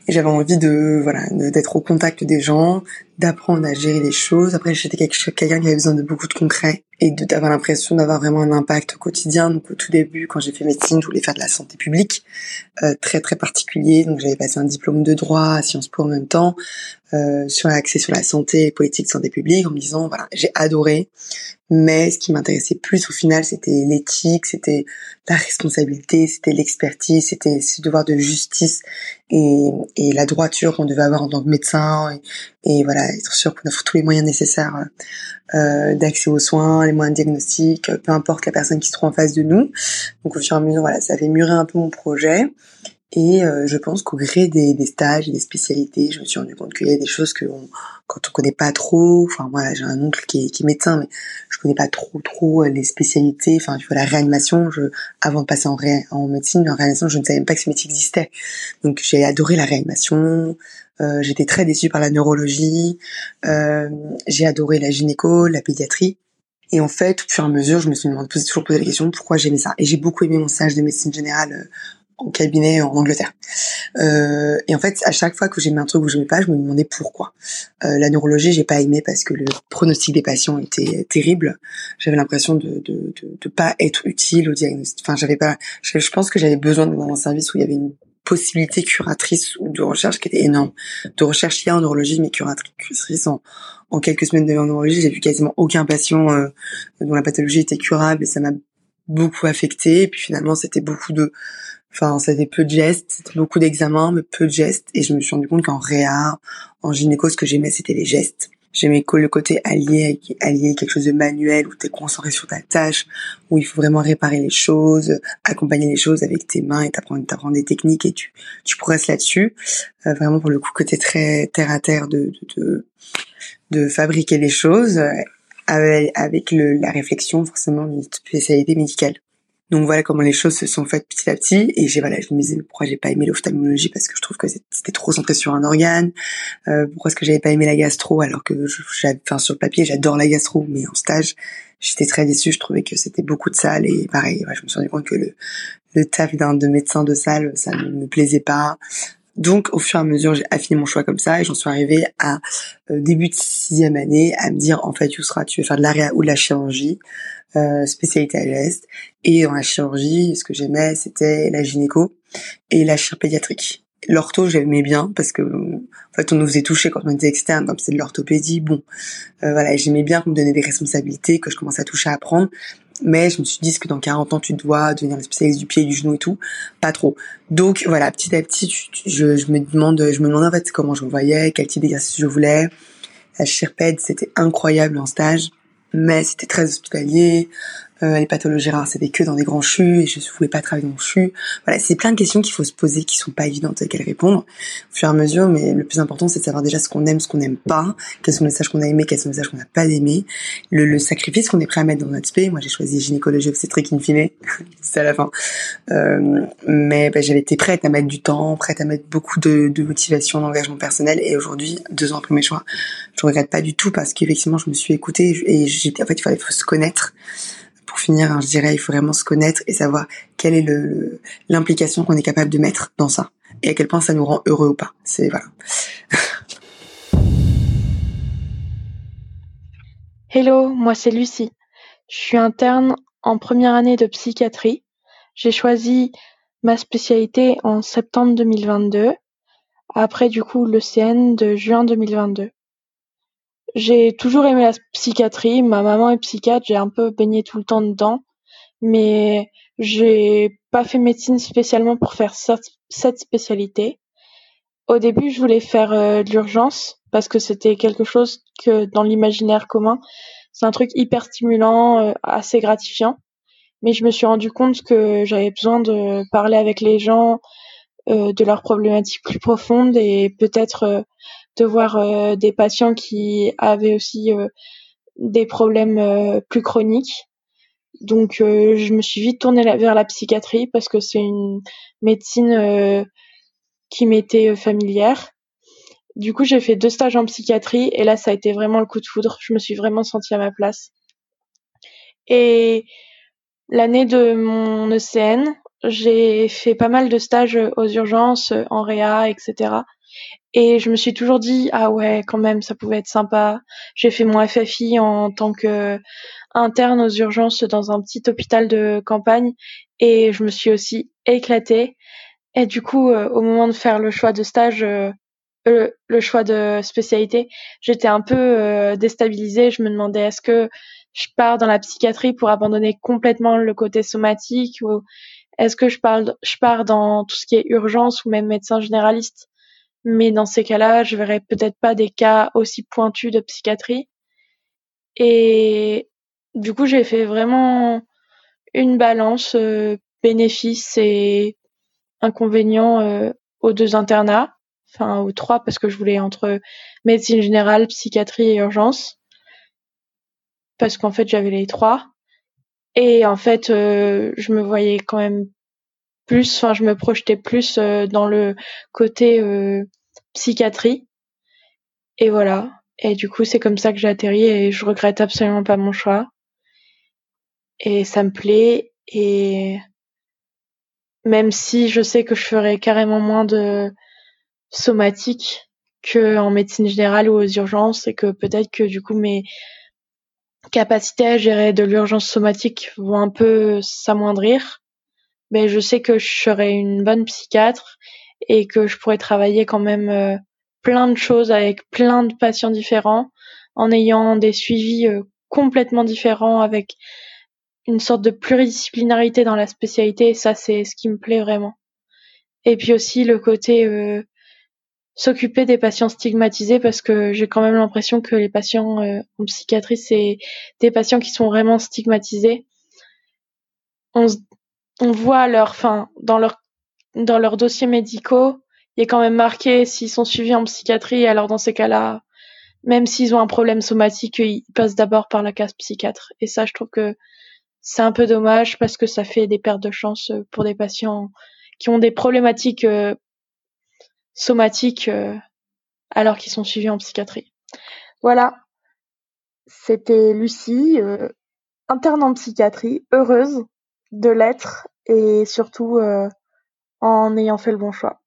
j'avais envie de voilà d'être au contact des gens d'apprendre à gérer les choses. Après j'étais quelqu'un qui avait besoin de beaucoup de concret et d'avoir l'impression d'avoir vraiment un impact au quotidien. Donc au tout début quand j'ai fait médecine je voulais faire de la santé publique euh, très très particulier. Donc j'avais passé un diplôme de droit à Sciences Po en même temps euh, sur l'accès sur la santé et politique santé publique en me disant voilà j'ai adoré. Mais ce qui m'intéressait plus au final, c'était l'éthique, c'était la responsabilité, c'était l'expertise, c'était ce devoir de justice et, et la droiture qu'on devait avoir en tant que médecin et, voilà être sûr qu'on offre tous les moyens nécessaires euh, d'accès aux soins, les moyens de diagnostic, peu importe la personne qui se trouve en face de nous. Donc au fur et à mesure, voilà, ça avait mûri un peu mon projet. Et euh, je pense qu'au gré des, des, stages et des spécialités, je me suis rendu compte qu'il y a des choses que quand on connaît pas trop, enfin moi j'ai un oncle qui est, qui est, médecin, mais je connais pas trop trop euh, les spécialités. Enfin tu vois la réanimation, je, avant de passer en, ré, en médecine, en réanimation, je ne savais même pas que ce métier existait. Donc j'ai adoré la réanimation. Euh, J'étais très déçue par la neurologie. Euh, j'ai adoré la gynéco, la pédiatrie. Et en fait, au fur et à mesure, je me suis demandé, toujours posé la question pourquoi j'aimais ça? Et j'ai beaucoup aimé mon stage de médecine générale euh, en cabinet en Angleterre. Euh, et en fait, à chaque fois que j'aimais un truc ou je n'aimais pas, je me demandais pourquoi. Euh, la neurologie, j'ai pas aimé parce que le pronostic des patients était terrible. J'avais l'impression de, de, de, de, pas être utile au diagnostic. Enfin, j'avais pas. Je, pense que j'avais besoin d'un service où il y avait une possibilité curatrice ou de recherche qui était énorme. De recherche il y a en neurologie, mais curatrice en, en quelques semaines de neurologie, j'ai vu quasiment aucun patient euh, dont la pathologie était curable et ça m'a beaucoup affecté. Et puis finalement, c'était beaucoup de Enfin, c'était peu de gestes, c'était beaucoup d'examens, mais peu de gestes. Et je me suis rendu compte qu'en réa, en gynéco, ce que j'aimais, c'était les gestes. J'aimais le côté allié, allié quelque chose de manuel, où t'es concentré sur ta tâche, où il faut vraiment réparer les choses, accompagner les choses avec tes mains et t'apprendre, t'apprendre des techniques et tu, tu progresses là-dessus. Euh, vraiment pour le coup, côté très terre à terre de, de, de, de fabriquer les choses, euh, avec, avec le, la réflexion forcément d'une spécialité médicale. Donc voilà comment les choses se sont faites petit à petit. Et j'ai voilà, je me disais pourquoi j'ai pas aimé l'ophtalmologie? Parce que je trouve que c'était trop centré sur un organe. Euh, pourquoi est-ce que j'avais pas aimé la gastro? Alors que, enfin sur le papier j'adore la gastro, mais en stage j'étais très déçue. Je trouvais que c'était beaucoup de salles et pareil, je me suis rendu compte que le le taf d'un de médecin de salle ça ne me plaisait pas. Donc, au fur et à mesure, j'ai affiné mon choix comme ça et j'en suis arrivée à euh, début de sixième année à me dire, en fait, Yousra, tu veux faire de l'area ou de la chirurgie. Euh, spécialité à l'Est. Et dans la chirurgie, ce que j'aimais, c'était la gynéco et la chirurgie pédiatrique. L'ortho, j'aimais bien parce que en fait, on nous faisait toucher quand on était externe, comme c'est de l'orthopédie. Bon, euh, voilà, j'aimais bien qu'on me donnait des responsabilités, que je commençais à toucher, à apprendre. Mais je me suis dit que dans 40 ans, tu dois devenir spécialiste du pied, du genou et tout? Pas trop. Donc voilà, petit à petit, je, je me demande, je me demandais en fait comment je me voyais, quel type d'exercice je voulais. La chirpède, c'était incroyable en stage mais c'était très hospitalier. Euh, les pathologies rares, c'était que dans des grands chus et je ne voulais pas travailler dans le CHU. Voilà, c'est plein de questions qu'il faut se poser qui sont pas évidentes à quelles répondre au fur et à mesure, mais le plus important, c'est de savoir déjà ce qu'on aime, ce qu'on n'aime pas, quels sont les messages qu'on a aimés, quels sont les messages qu'on n'a pas aimés, le, le sacrifice qu'on est prêt à mettre dans notre spé. Moi, j'ai choisi gynécologie obstétrique in fine, c'est à la fin. Euh, mais ben, j'avais été prête à mettre du temps, prête à mettre beaucoup de, de motivation, d'engagement personnel, et aujourd'hui, deux ans après mes choix, je regrette pas du tout parce qu'effectivement, je me suis écoutée et j'étais, en fait, il fallait faut se connaître pour finir, hein, je dirais, il faut vraiment se connaître et savoir quelle est l'implication qu'on est capable de mettre dans ça et à quel point ça nous rend heureux ou pas. C'est voilà. Hello, moi c'est Lucie. Je suis interne en première année de psychiatrie. J'ai choisi ma spécialité en septembre 2022, après du coup le CN de juin 2022. J'ai toujours aimé la psychiatrie. Ma maman est psychiatre, j'ai un peu baigné tout le temps dedans, mais j'ai pas fait médecine spécialement pour faire cette spécialité. Au début, je voulais faire euh, l'urgence parce que c'était quelque chose que dans l'imaginaire commun, c'est un truc hyper stimulant, euh, assez gratifiant. Mais je me suis rendu compte que j'avais besoin de parler avec les gens euh, de leurs problématiques plus profondes et peut-être de voir euh, des patients qui avaient aussi euh, des problèmes euh, plus chroniques. Donc je me suis vite tournée vers la psychiatrie parce que c'est une médecine qui m'était familière. Du coup, j'ai fait deux stages en psychiatrie et là, ça a été vraiment le coup de foudre. Je me suis vraiment sentie à ma place. Et l'année de mon ECN, j'ai fait pas mal de stages aux urgences, en réa, etc. Et je me suis toujours dit ah ouais quand même ça pouvait être sympa. J'ai fait mon FFI en tant que interne aux urgences dans un petit hôpital de campagne et je me suis aussi éclatée. Et du coup euh, au moment de faire le choix de stage, euh, le, choix de spécialité, j'étais un peu euh, déstabilisée. Je me demandais est-ce que je pars dans la psychiatrie pour abandonner complètement le côté somatique ou est-ce que je parle je pars dans tout ce qui est urgence ou même médecin généraliste? Mais dans ces cas-là, je verrais peut-être pas des cas aussi pointus de psychiatrie. Et du coup, j'ai fait vraiment une balance euh, bénéfices et inconvénients euh, aux deux internats, enfin aux trois parce que je voulais entre médecine générale, psychiatrie et urgence, parce qu'en fait j'avais les trois. Et en fait, euh, je me voyais quand même plus, enfin je me projetais plus dans le côté psychiatrie. Et voilà. Et du coup, c'est comme ça que j'ai atterri et je regrette absolument pas mon choix. Et ça me plaît et même si je sais que je ferai carrément moins de somatique que en médecine générale ou aux urgences et que peut-être que du coup mes capacités à gérer de l'urgence somatique vont un peu s'amoindrir. Mais je sais que je serai une bonne psychiatre et que je pourrais travailler quand même euh, plein de choses avec plein de patients différents en ayant des suivis euh, complètement différents avec une sorte de pluridisciplinarité dans la spécialité, ça c'est ce qui me plaît vraiment. Et puis aussi le côté euh, s'occuper des patients stigmatisés parce que j'ai quand même l'impression que les patients en psychiatrie c'est des patients qui sont vraiment stigmatisés. On, on voit leur, fin dans leur dans leurs dossiers médicaux, il est quand même marqué s'ils sont suivis en psychiatrie. Alors dans ces cas-là, même s'ils ont un problème somatique, ils passent d'abord par la case psychiatre. Et ça, je trouve que c'est un peu dommage parce que ça fait des pertes de chance euh, pour des patients qui ont des problématiques euh, somatiques euh, alors qu'ils sont suivis en psychiatrie. Voilà, c'était Lucie, interne en psychiatrie, heureuse de l'être et surtout en ayant fait le bon choix.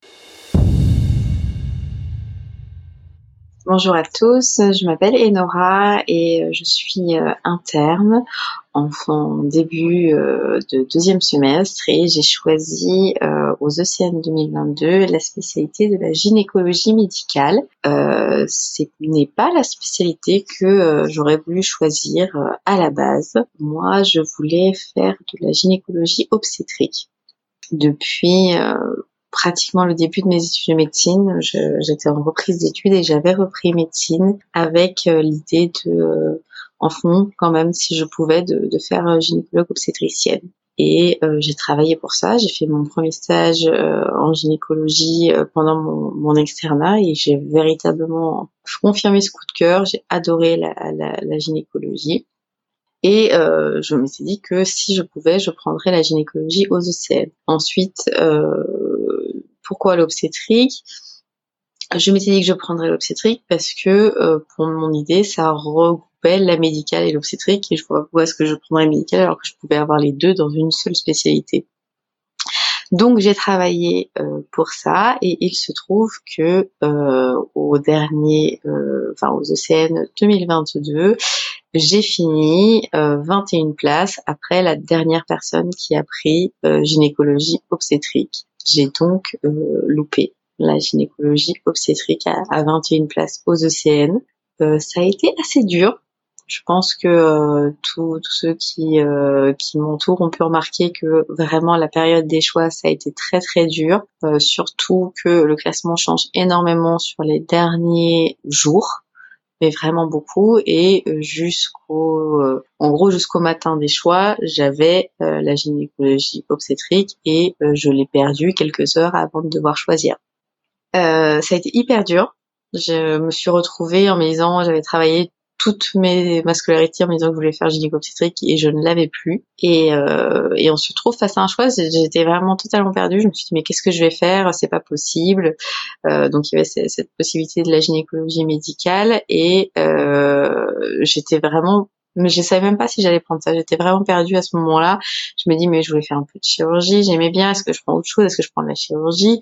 Bonjour à tous, je m'appelle Enora et euh, je suis euh, interne en début euh, de deuxième semestre et j'ai choisi aux ECN 2022 la spécialité de la gynécologie médicale. ce n'est pas la spécialité que j'aurais voulu choisir à la base. Moi, je voulais faire de la gynécologie obstétrique. Depuis pratiquement le début de mes études de médecine. J'étais en reprise d'études et j'avais repris médecine avec euh, l'idée de, euh, en fond, quand même, si je pouvais, de, de faire euh, gynécologue obstétricienne. Et j'ai travaillé pour ça. J'ai fait mon premier stage en gynécologie pendant mon, mon, externat et j'ai véritablement confirmé ce coup de cœur. J'ai adoré la, la, la gynécologie. Et euh, je me suis dit que si je pouvais, je prendrais la gynécologie aux ECL. Ensuite, euh, pourquoi l'obstétrique? Je m'étais dit que je prendrais l'obstétrique parce que euh, pour mon idée, ça regroupait la médicale et l'obstétrique et je vois pourquoi est-ce que je prendrais la médicale alors que je pouvais avoir les deux dans une seule spécialité. Donc j'ai travaillé euh, pour ça et il se trouve que euh, au dernier, enfin aux ECN 2022, j'ai fini 21 places après la dernière personne qui a pris gynécologie obstétrique. J'ai donc euh, loupé la gynécologie obstétrique à, à 21 places aux ECN. Euh, ça a été assez dur. Je pense que euh, tous ceux qui, qui m'entourent ont pu remarquer que vraiment la période des choix, ça a été très très dur. surtout que le classement change énormément sur les derniers jours mais vraiment beaucoup. Et euh, jusqu'au, euh, en gros, jusqu'au matin des choix, j'avais euh, la gynécologie obstétrique et je l'ai perdue quelques heures avant de devoir choisir. ça a été hyper dur. Je me suis retrouvée en me disant, j'avais travaillé toutes mes ma scolarité en me disant que je voulais faire gynéco-obstétrique et je ne l'avais plus et euh, et on se trouve face à un choix j'étais vraiment totalement perdue je me suis dit mais qu'est-ce que je vais faire? C'est pas possible euh, donc il y avait cette, possibilité de la gynécologie médicale et euh, j'étais vraiment mais je savais même pas si j'allais prendre ça. J'étais vraiment perdue à ce moment-là. Je me dis mais je voulais faire un peu de chirurgie. J'aimais bien. Est-ce que je prends autre chose? Est-ce que je prends de la chirurgie?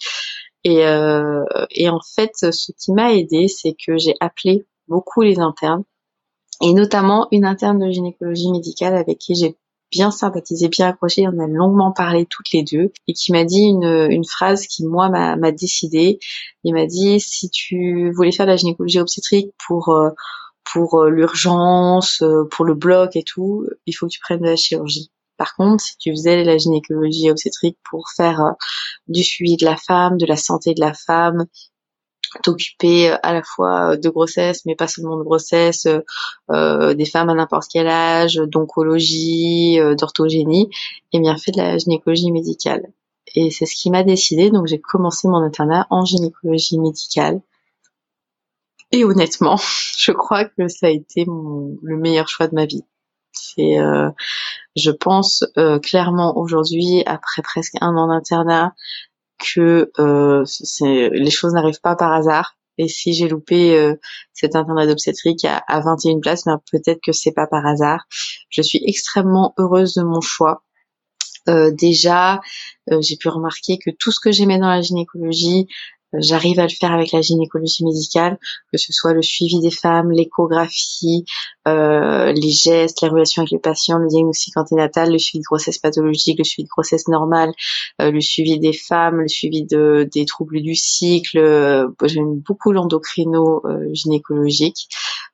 Et, euh, et en fait, ce qui m'a aidé, c'est que j'ai appelé beaucoup les internes et notamment une interne de gynécologie médicale avec qui j'ai bien sympathisé, bien accroché, on a longuement parlé toutes les deux, et qui m'a dit une, une phrase qui, moi, m'a décidé. Il m'a dit, si tu voulais faire la gynécologie obstétrique pour, euh, pour euh, l'urgence, euh, pour le bloc et tout, il faut que tu prennes de la chirurgie. Par contre, si tu faisais la gynécologie obstétrique pour faire du suivi de la femme, de la santé de la femme, t'occuper euh, à la fois de grossesse, mais pas seulement de grossesse, euh, euh des femmes à n'importe quel âge, d'oncologie, euh, d'orthogénie, et bien fait de la gynécologie médicale. Et c'est ce qui m'a décidé, donc j'ai commencé mon internat en gynécologie médicale. Et honnêtement, je crois que ça a été le meilleur choix de ma vie. C'est, euh, je pense clairement aujourd'hui, après presque un an d'internat, que euh, les choses n'arrivent pas par hasard. Et si j'ai loupé euh, cet internat d'obstétrique à, à 21 places, ben peut-être que c'est pas par hasard. Je suis extrêmement heureuse de mon choix. déjà, j'ai pu remarquer que tout ce que j'aimais dans la gynécologie, j'arrive à le faire avec la gynécologie médicale, que ce soit le suivi des femmes, l'échographie, euh, les gestes, les relations avec les patients, le diagnostic anténatal, le suivi de grossesse pathologique, le suivi de grossesse normale, euh, le suivi des femmes, le suivi de, des troubles du cycle. Euh, j'aime beaucoup l'endocrino gynécologique.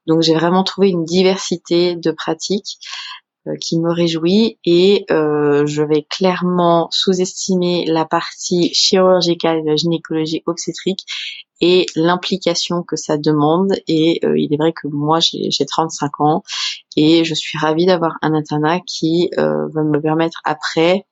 Donc j'ai vraiment trouvé une diversité de pratiques euh, qui me réjouit et euh, je vais clairement sous-estimer la partie chirurgicale de la gynécologie obstétrique et l'implication que ça demande. Et euh, il est vrai que moi j'ai 35 ans et je suis ravie d'avoir un internat qui va me permettre après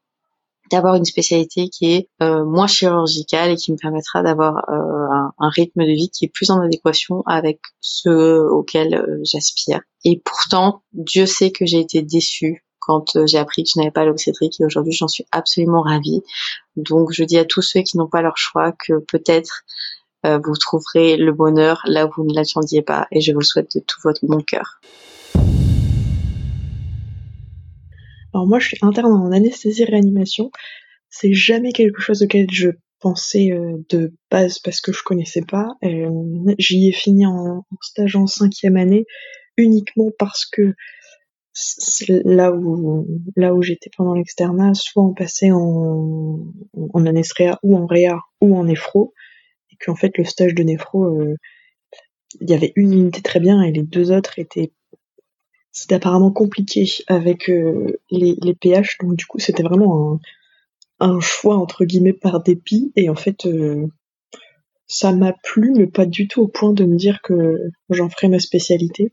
d'avoir une spécialité qui est euh, moins chirurgicale et qui me permettra d'avoir euh, un, rythme de vie qui est plus en adéquation avec ce auquel euh, j'aspire. Et pourtant, Dieu sait que j'ai été déçue quand j'ai appris que je n'avais pas l'obstétrique et aujourd'hui j'en suis absolument ravie. Donc je dis à tous ceux qui n'ont pas leur choix que peut-être vous trouverez le bonheur là où vous ne l'attendiez pas et je vous souhaite de tout votre bon cœur. Alors moi, je suis interne en anesthésie réanimation. C'est jamais quelque chose auquel je pensais euh, de base parce que je connaissais pas. Euh, j'y ai fini en, stage en cinquième année uniquement parce que là où là où j'étais pendant l'externat, soit on passait en, en anesthésia ou en réa ou en néphro, et qu'en fait le stage de néphro, euh, il y avait une unité très bien et les deux autres étaient c'était apparemment compliqué avec euh, les, PH, donc du coup c'était vraiment un, un, choix entre guillemets par dépit, et en fait euh, ça m'a plu, mais pas du tout au point de me dire que j'en ferais ma spécialité.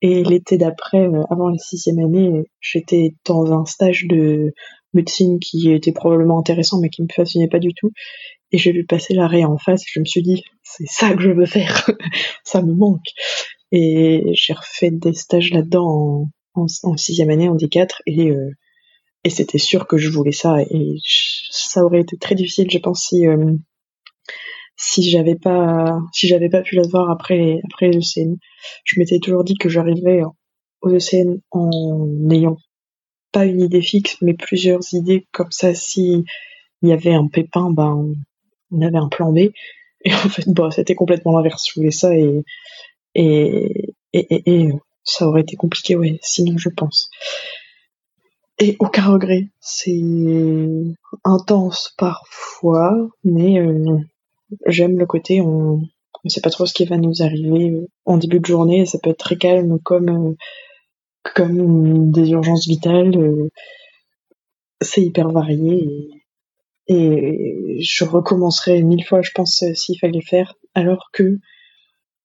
Et l'été d'après, euh, avant la sixième année, j'étais dans un stage de médecine qui était probablement intéressant, mais qui me fascinait pas du tout. Et j'ai vu passer l'arrêt en face, et je me suis dit, c'est ça que je veux faire, ça me manque. Et j'ai refait des stages là-dedans en, en, sixième année, en D4, et, euh, et c'était sûr que je voulais ça. Et ça aurait été très difficile, je pense, si, euh, si j'avais pas, si j'avais pas pu l'avoir après, après les ECN. Je m'étais toujours dit que j'arriverais aux ECN en n'ayant pas une idée fixe, mais plusieurs idées, comme ça, si il y avait un pépin, ben, on avait un plan B. Et en fait, bon, c'était complètement l'inverse. Je voulais ça et et, et, et, ça aurait été compliqué, ouais, sinon je pense. Et aucun regret. C'est intense parfois, mais euh, j'aime le côté on ne sait pas trop ce qui va nous arriver en début de journée. Ça peut être très calme comme euh, comme des urgences vitales. Euh, c'est hyper varié et, et je recommencerai mille fois, je pense, s'il fallait faire. Alors que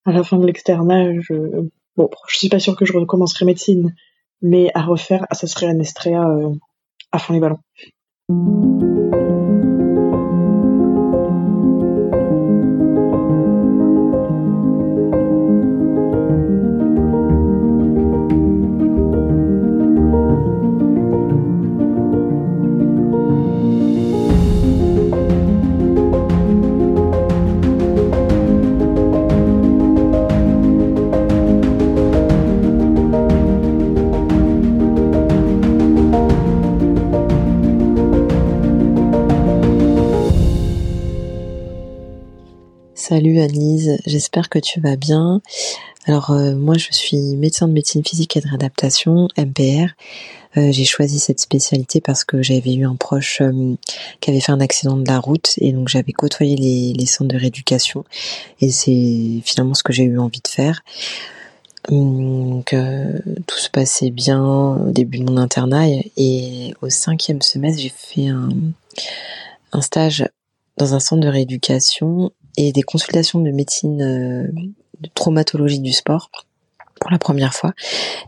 à la fin de l'externat, je, bon, je suis pas sûre que je recommencerai médecine, mais à refaire, ça serait un euh, à fond les ballons. Salut Anise, j'espère que tu vas bien. Alors euh, moi je suis médecin de médecine physique et de réadaptation, MPR. Euh, j'ai choisi cette spécialité parce que j'avais eu un proche euh, qui avait fait un accident de la route et donc j'avais côtoyé les, les, centres de rééducation et c'est finalement ce que j'ai eu envie de faire. Donc tout se passait bien au début de mon internat et, au cinquième semestre j'ai fait un stage dans un centre de rééducation et des consultations de médecine euh, de traumatologie du sport pour la première fois.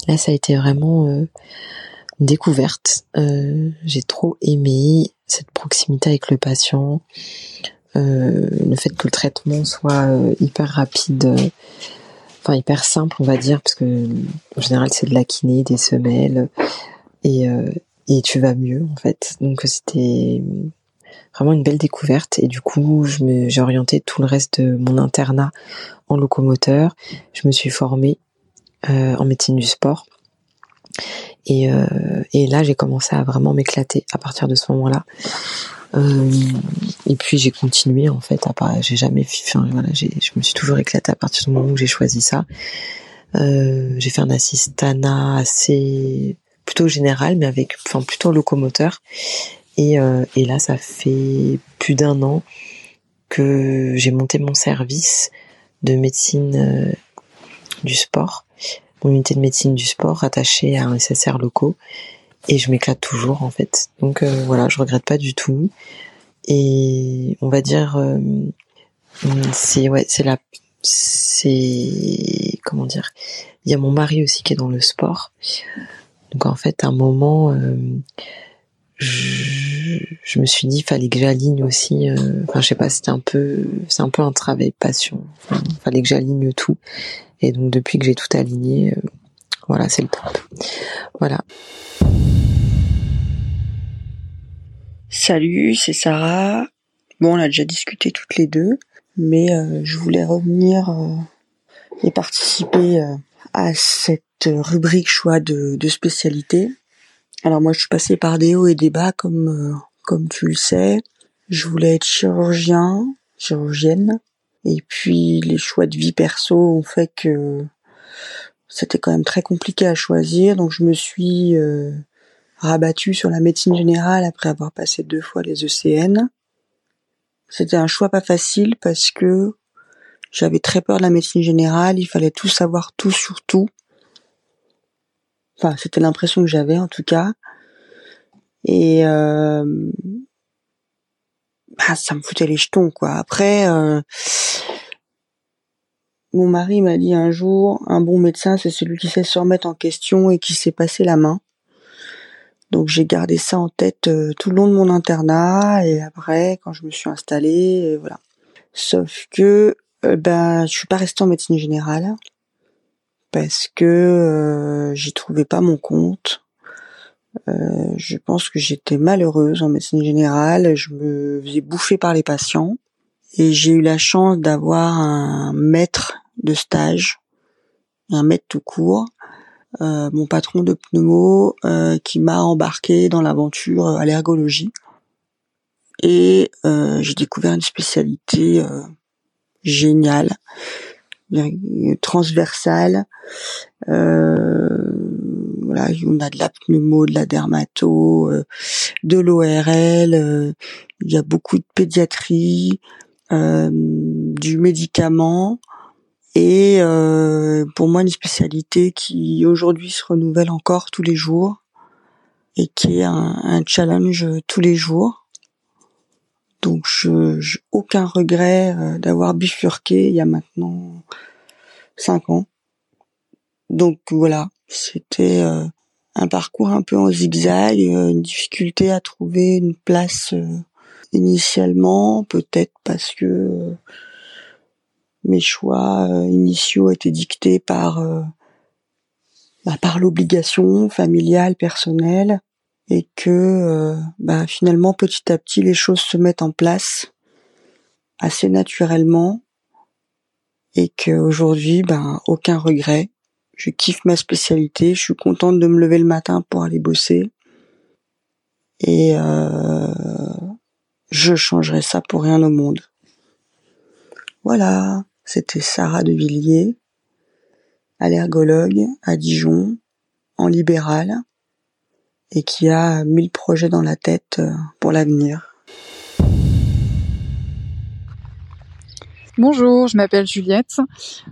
Là, ça a été vraiment euh, découverte. Euh, j'ai trop aimé cette proximité avec le patient, le fait que le traitement soit hyper rapide, enfin hyper simple, on va dire, parce que en général c'est de la kiné, des semelles, et, et tu vas mieux en fait. Donc c'était vraiment une belle découverte et du coup j'ai orienté tout le reste de mon internat en locomoteur je me suis formée euh, en médecine du sport Et, euh, et là, j'ai commencé à vraiment m'éclater à partir de ce moment-là. Euh, et puis j'ai continué en fait. À part, j'ai jamais, enfin voilà, j'ai, je me suis toujours éclatée à partir du moment où j'ai choisi ça. J'ai fait un assistana assez plutôt général, mais avec, enfin plutôt locomoteur. Et, euh, et là, ça fait plus d'un an que j'ai monté mon service de médecine euh, du sport, mon unité de médecine du sport rattachée à un SSR locaux et je m'éclate toujours en fait. Donc euh, voilà, je regrette pas du tout. Et on va dire, euh, c'est ouais, c'est la, c'est comment dire. Il y a mon mari aussi qui est dans le sport. Donc en fait, à un moment, je, me suis dit, fallait que j'aligne aussi. Euh, enfin, je sais pas, c'était un peu, c'est un peu un travail passion. Enfin, fallait que j'aligne tout. Et donc depuis que j'ai tout aligné, euh, voilà, c'est le top. Voilà. Salut, c'est Sarah. Bon, on a déjà discuté toutes les deux, mais euh, je voulais revenir et participer à cette rubrique choix de, de, spécialité. Alors moi, je suis passée par des hauts et des bas, comme comme tu le sais. Je voulais être chirurgien, chirurgienne, et puis les choix de vie perso ont fait que c'était quand même très compliqué à choisir, donc je me suis rabattu sur la médecine générale après avoir passé deux fois les ECN. C'était un choix pas facile parce que j'avais très peur de la médecine générale, il fallait tout savoir tout sur tout. Enfin, c'était l'impression que j'avais en tout cas. Et euh, bah, ça me foutait les jetons quoi. Après, euh, mon mari m'a dit un jour, un bon médecin, c'est celui qui sait se remettre en question et qui sait passer la main. Donc j'ai gardé ça en tête euh, tout le long de mon internat et après quand je me suis installée, voilà. Sauf que ben je suis pas restée en médecine générale parce que euh, j'y trouvais pas mon compte. Euh, je pense que j'étais malheureuse en médecine générale, je me faisais bouffer par les patients et j'ai eu la chance d'avoir un maître de stage, un maître tout court, euh, mon patron de pneumo qui m'a embarqué dans l'aventure à l'ergologie. Et j'ai découvert une spécialité géniale, transversale. voilà, on a de la pneumo, de la dermato, de l'ORL. il y a beaucoup de pédiatrie, du médicament et euh, pour moi une spécialité qui aujourd'hui se renouvelle encore tous les jours et qui est un challenge tous les jours. Donc je aucun regret euh, d'avoir bifurqué il y a maintenant cinq ans. Donc voilà, c'était euh, un parcours un peu en zigzag, une difficulté à trouver une place initialement, peut-être parce que mes choix euh, initiaux étaient dictés par euh, bah, par l'obligation familiale, personnelle, et que euh, bah, finalement petit à petit les choses se mettent en place assez naturellement, et qu'aujourd'hui ben aucun regret. Je kiffe ma spécialité, je suis contente de me lever le matin pour aller bosser, et euh, je changerai ça pour rien au monde. Voilà. C'était Sarah de Villiers, allergologue à Dijon, en libéral, et qui a mille projets dans la tête euh, pour l'avenir. Bonjour, je m'appelle Juliette.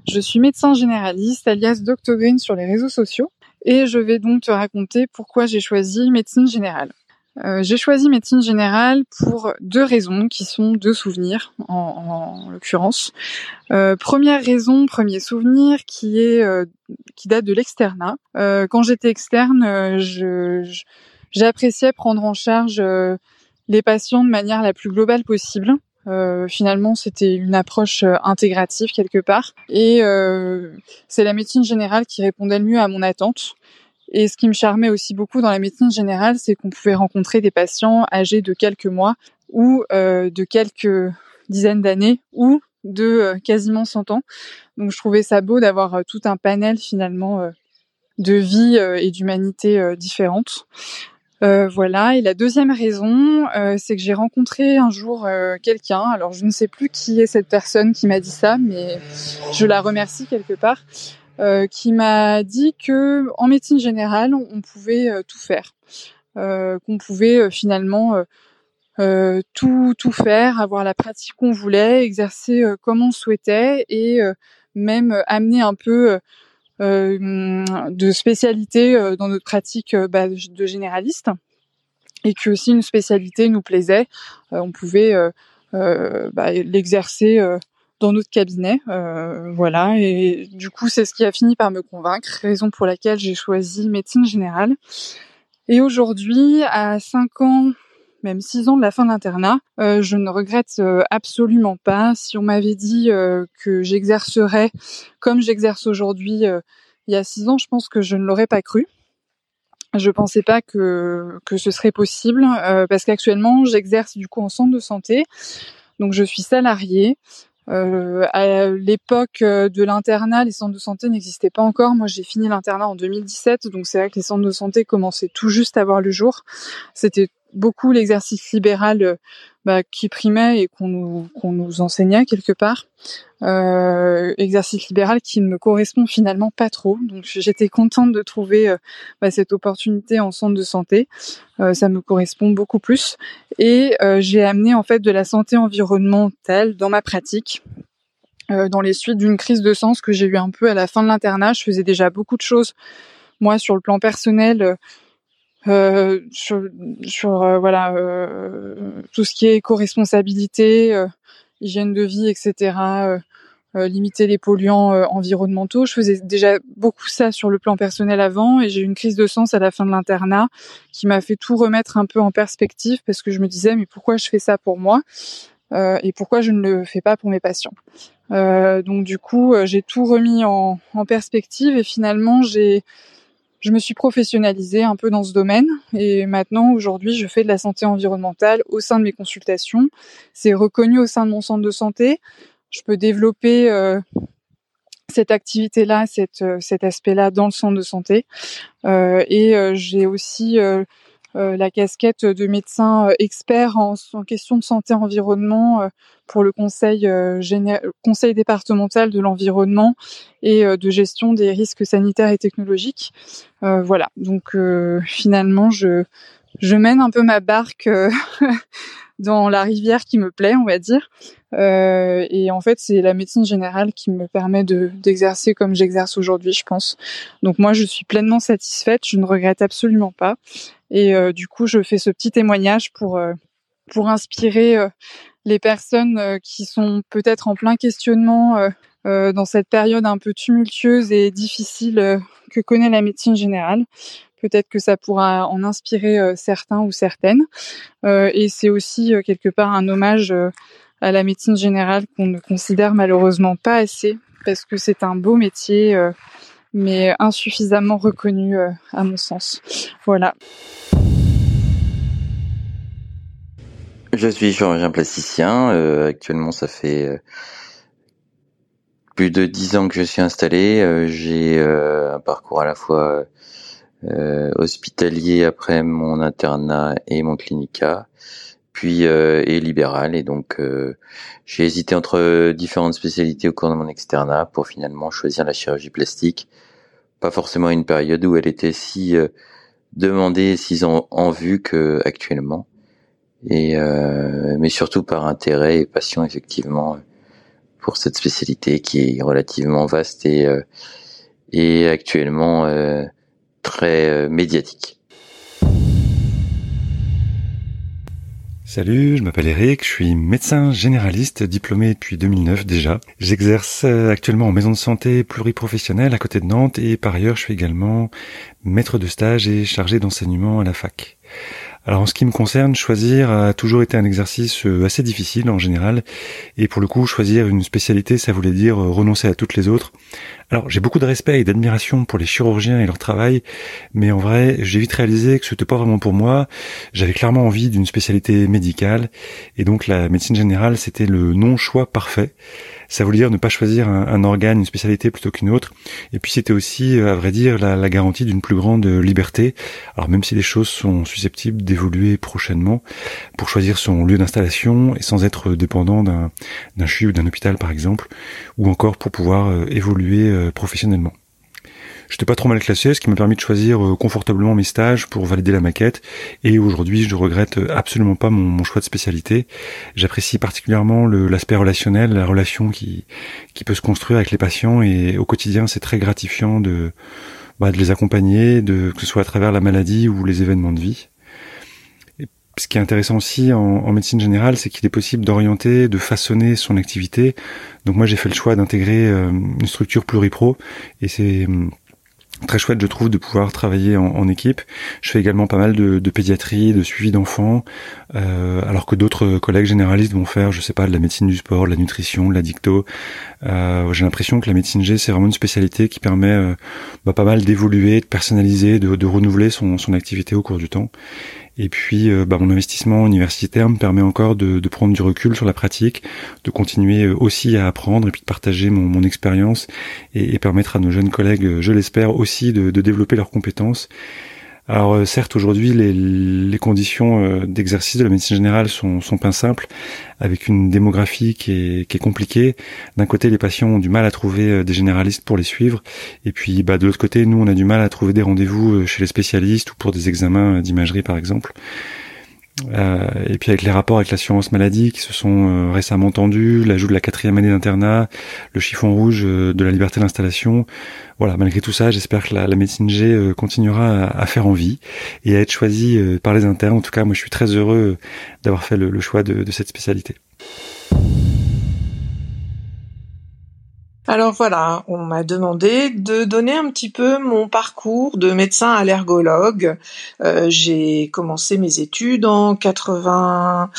Je suis médecin généraliste alias Doctogreen sur les réseaux sociaux et je vais donc te raconter pourquoi j'ai choisi médecine générale. Euh, j'ai choisi médecine générale pour deux raisons qui sont deux souvenirs en, en l'occurrence. Euh, première raison, premier souvenir qui est euh, qui date de l'externat. Euh, quand j'étais externe, euh, j'appréciais prendre en charge les patients de manière la plus globale possible. finalement, c'était une approche intégrative quelque part, et c'est la médecine générale qui répondait le mieux à mon attente. Et ce qui me charmait aussi beaucoup dans la médecine générale, c'est qu'on pouvait rencontrer des patients âgés de quelques mois ou euh, de quelques dizaines d'années ou de euh, quasiment 100 ans. Donc je trouvais ça beau d'avoir euh, tout un panel finalement de vie et d'humanité différentes. Voilà. Et la deuxième raison, c'est que j'ai rencontré un jour quelqu'un. Alors je ne sais plus qui est cette personne qui m'a dit ça, mais je la remercie quelque part, qui m'a dit que en médecine générale, on pouvait tout faire, qu'on pouvait finalement tout tout faire, avoir la pratique qu'on voulait, exercer comme on souhaitait et même amener un peu euh, de spécialité euh, dans notre pratique euh, bah, de généraliste. Et que si une spécialité nous plaisait, on pouvait bah, l'exercer dans notre cabinet. Euh, voilà, et du coup, c'est ce qui a fini par me convaincre, raison pour laquelle j'ai choisi médecine générale. Et aujourd'hui, à 5 ans même six ans de la fin de l'internat. Euh, je ne regrette euh, absolument pas. Si on m'avait dit euh, que j'exercerais comme j'exerce aujourd'hui il y a six ans, je pense que je ne l'aurais pas cru. Je pensais pas que que ce serait possible parce qu'actuellement j'exerce du coup en centre de santé, donc je suis salariée. Euh, à l'époque de l'internat, les centres de santé n'existaient pas encore. Moi, j'ai fini l'internat en 2017, donc c'est vrai que les centres de santé commençaient tout juste à voir le jour. C'était beaucoup l'exercice libéral euh, bah, qui primait et qu'on nous, nous enseignait quelque part. Euh, exercice libéral qui ne me correspond finalement pas trop. Donc j'étais contente de trouver euh, bah, cette opportunité en centre de santé. Euh, ça me correspond beaucoup plus. Et j'ai amené en fait de la santé environnementale dans ma pratique. dans les suites d'une crise de sens que j'ai eu un peu à la fin de l'internat, je faisais déjà beaucoup de choses moi sur le plan personnel sur, sur euh, voilà euh, tout ce qui est éco-responsabilité, euh, hygiène de vie, etc. limiter les polluants environnementaux. Je faisais déjà beaucoup ça sur le plan personnel avant et j'ai eu une crise de sens à la fin de l'internat qui m'a fait tout remettre un peu en perspective parce que je me disais mais pourquoi je fais ça pour moi et pourquoi je ne le fais pas pour mes patients? donc du coup j'ai tout remis en, en perspective et finalement j'ai je me suis professionnalisée un peu dans ce domaine et maintenant aujourd'hui je fais de la santé environnementale au sein de mes consultations. C'est reconnu au sein de mon centre de santé. Je peux développer euh, cette activité-là, euh, cet aspect-là dans le centre de santé. Euh, et euh, j'ai aussi euh, la casquette de médecin euh, expert en, en question de santé environnement euh, pour le conseil, conseil départemental de l'environnement et de gestion des risques sanitaires et technologiques. voilà, donc finalement, je, je mène un peu ma barque dans la rivière qui me plaît, on va dire. Euh, et en fait, c'est la médecine générale qui me permet de d'exercer comme j'exerce aujourd'hui, je pense. Donc moi, je suis pleinement satisfaite, je ne regrette absolument pas. Et euh, du coup, je fais ce petit témoignage pour euh, pour inspirer les personnes qui sont peut-être en plein questionnement dans cette période un peu tumultueuse et difficile que connaît la médecine générale. Peut-être que ça pourra en inspirer certains ou certaines. et c'est aussi quelque part un hommage à la médecine générale qu'on ne considère malheureusement pas assez parce que c'est un beau métier mais insuffisamment reconnu euh, à mon sens. Voilà. Je suis chirurgien plasticien. Euh, actuellement, ça fait euh, plus de dix ans que je suis installé. J'ai un parcours à la fois hospitalier après mon internat et mon clinica, puis et libéral. Et donc, j'ai hésité entre différentes spécialités au cours de mon externat pour finalement choisir la chirurgie plastique pas forcément une période où elle était si euh, demandée, si en, en vue que actuellement. Et euh, mais surtout par intérêt et passion effectivement pour cette spécialité qui est relativement vaste et euh, et actuellement euh, très médiatique. Salut, je m'appelle Eric, je suis médecin généraliste diplômé depuis 2009 déjà. J'exerce euh, actuellement en maison de santé pluriprofessionnelle à côté de Nantes et par ailleurs je suis également maître de stage et chargé d'enseignement à la fac. Alors en ce qui me concerne, choisir a toujours été un exercice euh, assez difficile en général, et pour le coup, choisir une spécialité, ça voulait dire euh, renoncer à toutes les autres. Alors j'ai beaucoup de respect et d'admiration pour les chirurgiens et leur travail, mais en vrai, j'ai vite réalisé que ce n'était pas vraiment pour moi. J'avais clairement envie d'une spécialité médicale, et donc la médecine générale, c'était le non-choix parfait. Ça voulait dire ne pas choisir un, organe, une spécialité plutôt qu'une autre. Et puis c'était aussi, à vrai dire, la, garantie d'une plus grande liberté. Alors même si les choses sont susceptibles d'évoluer prochainement, pour choisir son lieu d'installation et sans être dépendant d'un CHU ou d'un hôpital par exemple, ou encore pour pouvoir évoluer professionnellement. J'étais pas trop mal classé, ce qui m'a permis de choisir euh, confortablement mes stages pour valider la maquette. Et aujourd'hui, je regrette absolument pas mon, choix de spécialité. J'apprécie particulièrement l'aspect relationnel, la relation qui, qui peut se construire avec les patients. Et au quotidien, c'est très gratifiant de, bah, de les accompagner, de, que ce soit à travers la maladie ou les événements de vie. ce qui est intéressant aussi en, en médecine générale, c'est qu'il est possible d'orienter, de façonner son activité. Donc moi, j'ai fait le choix d'intégrer euh, une structure pluripro, et c'est très chouette je trouve de pouvoir travailler en, équipe. Je fais également pas mal de, pédiatrie, de suivi d'enfants, euh, alors que d'autres collègues généralistes vont faire, je sais pas, de la médecine du sport, de la nutrition, de la dicto. Euh, J'ai l'impression que la médecine G c'est vraiment une spécialité qui permet euh, bah, pas mal d'évoluer, de personnaliser, de, renouveler son activité au cours du temps. Et puis, euh, bah, mon investissement universitaire me permet encore de, prendre du recul sur la pratique, de continuer euh, aussi à apprendre et puis de partager mon, expérience et, et, permettre à nos jeunes collègues, je l'espère, aussi de développer leurs compétences alors euh, certes aujourd'hui les, conditions euh, d'exercice de la médecine générale sont, sont pas simples, avec une démographie qui est, qui est compliquée. D'un côté les patients ont du mal à trouver euh, des généralistes pour les suivre, et puis bah, de l'autre côté nous on a du mal à trouver des rendez-vous chez les spécialistes ou pour des examens d'imagerie par exemple. Euh, et puis avec les rapports avec l'assurance maladie qui se sont euh, récemment tendus, l'ajout de la quatrième année d'internat, le chiffon rouge euh, de la liberté d'installation, voilà, malgré tout ça, j'espère que la, médecine G continuera à, faire envie et à être choisie par les internes. En tout cas, moi je suis très heureux d'avoir fait le, choix de cette spécialité. Alors voilà, on m'a demandé de donner un petit peu mon parcours de médecin allergologue. Euh, j'ai commencé mes études en 80,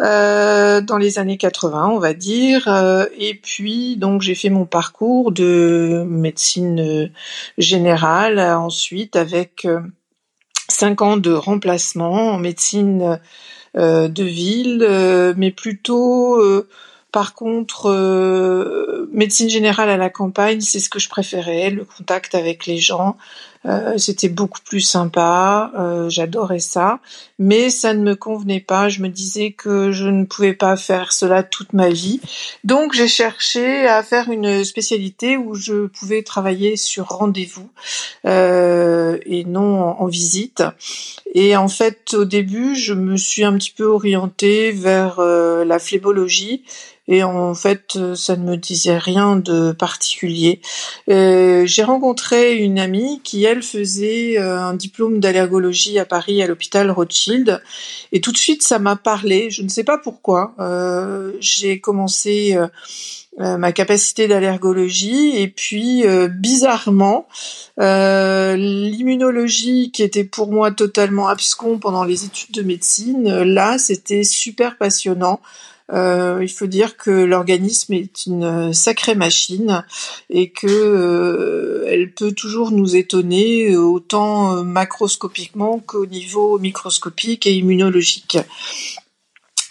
euh, dans les années 80, on va dire, euh, et puis donc j'ai fait mon parcours de médecine générale ensuite avec cinq ans de remplacement en médecine de ville, mais plutôt par contre, euh, médecine générale à la campagne, c'est ce que je préférais, le contact avec les gens. Euh, c'était beaucoup plus sympa, euh, j'adorais ça, mais ça ne me convenait pas. Je me disais que je ne pouvais pas faire cela toute ma vie, donc j'ai cherché à faire une spécialité où je pouvais travailler sur rendez-vous et non en, en, visite. Et en fait, au début, je me suis un petit peu orientée vers la phlébologie et en fait euh, ça ne me disait rien de particulier. Euh, j'ai rencontré une amie qui elle faisait euh, un diplôme d'allergologie à Paris à l'hôpital Rothschild et tout de suite ça m'a parlé. Je ne sais pas pourquoi. j'ai commencé ma capacité d'allergologie et puis bizarrement l'immunologie qui était pour moi totalement abscon pendant les études de médecine là c'était super passionnant euh, il faut dire que l'organisme est une sacrée machine et que euh, elle peut toujours nous étonner autant macroscopiquement qu'au niveau microscopique et immunologique.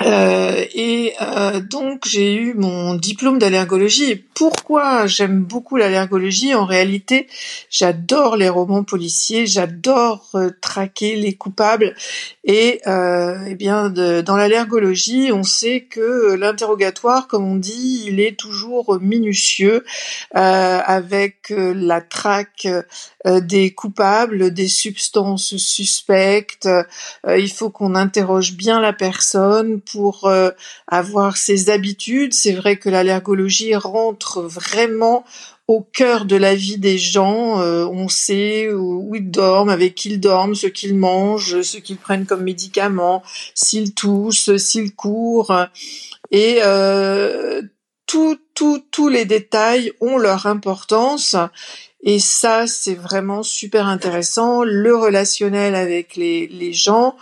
Euh, et euh, donc j'ai eu mon diplôme d'allergologie. Et pourquoi j'aime beaucoup l'allergologie? En réalité, j'adore les romans policiers, j'adore euh, traquer les coupables. Et eh bien, dans l'allergologie, on sait que l'interrogatoire, comme on dit, il est toujours minutieux, avec la traque des coupables, des substances suspectes. il faut qu'on interroge bien la personne pour euh, avoir ses habitudes. C'est vrai que l'allergologie rentre vraiment au cœur de la vie des gens. Euh, on sait où, ils dorment, avec qui ils dorment, ce qu'ils mangent, ce qu'ils prennent comme médicaments, s'ils toussent, s'ils courent. Et euh, tous les détails ont leur importance. Et ça, c'est vraiment super intéressant. Le relationnel avec les, les gens,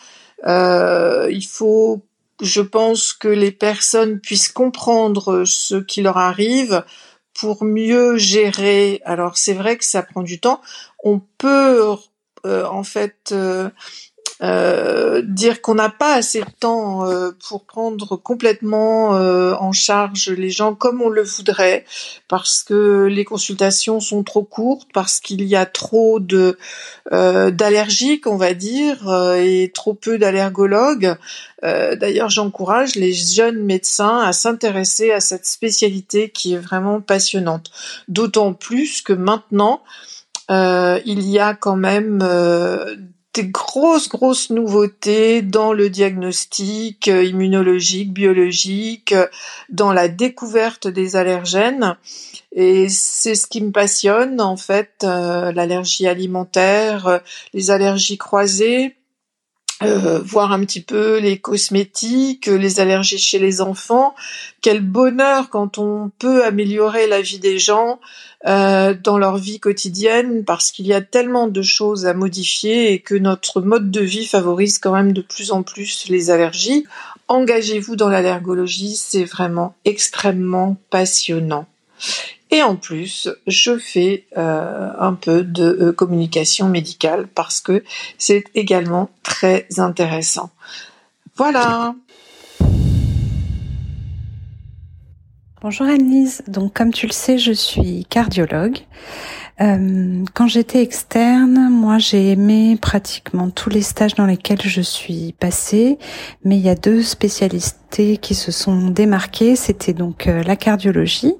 euh, il faut je pense que les personnes puissent comprendre ce qui leur arrive pour mieux gérer. Alors c'est vrai que ça prend du temps. On peut euh, en fait euh, euh, dire qu'on n'a pas assez de temps euh, pour prendre complètement euh, en charge les gens comme on le voudrait, parce que les consultations sont trop courtes, parce qu'il y a trop de d'allergiques, on va dire, et trop peu d'allergologues. D'ailleurs, j'encourage les jeunes médecins à s'intéresser à cette spécialité qui est vraiment passionnante. D'autant plus que maintenant, il y a quand même des grosses, grosses nouveautés dans le diagnostic euh, immunologique, biologique, euh, dans la découverte des allergènes. Et c'est ce qui me passionne, en fait, euh, l'allergie alimentaire, les allergies croisées, euh, voir un petit peu les cosmétiques, les allergies chez les enfants. Quel bonheur quand on peut améliorer la vie des gens euh, dans leur vie quotidienne parce qu'il y a tellement de choses à modifier et que notre mode de vie favorise quand même de plus en plus les allergies. Engagez-vous dans l'allergologie, c'est vraiment extrêmement passionnant. Et en plus, je fais euh, un peu de euh, communication médicale parce que c'est également très intéressant. Voilà. Bonjour Annelise, donc comme tu le sais, je suis cardiologue. Euh, quand j'étais externe, moi j'ai aimé pratiquement tous les stages dans lesquels je suis passée, mais il y a deux spécialités qui se sont démarquées. C'était donc euh, la cardiologie,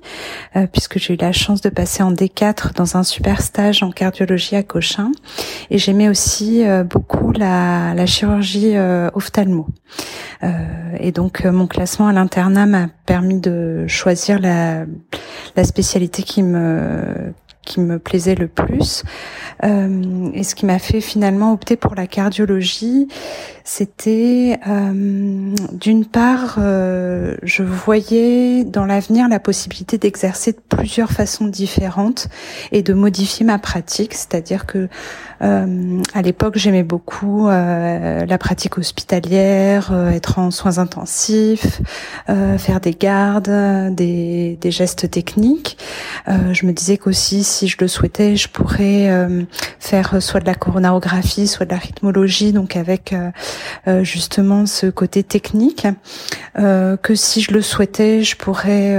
euh, puisque j'ai eu la chance de passer en D4 dans un super stage en cardiologie à Cochin, et j'aimais aussi beaucoup la, chirurgie ophtalmo. et donc mon classement à l'internat m'a permis de choisir la spécialité qui me qui me plaisait le plus. Euh, et ce qui m'a fait finalement opter pour la cardiologie, c'était euh, d'une part, euh, je voyais dans l'avenir la possibilité d'exercer de plusieurs façons différentes et de modifier ma pratique, c'est-à-dire que euh, à l'époque, j'aimais beaucoup euh, la pratique hospitalière, être en soins intensifs, faire des gardes, des, des gestes techniques. je me disais qu'aussi, si je le souhaitais, je pourrais faire soit de la coronarographie, soit de la rythmologie, donc avec justement ce côté technique. que si je le souhaitais, je pourrais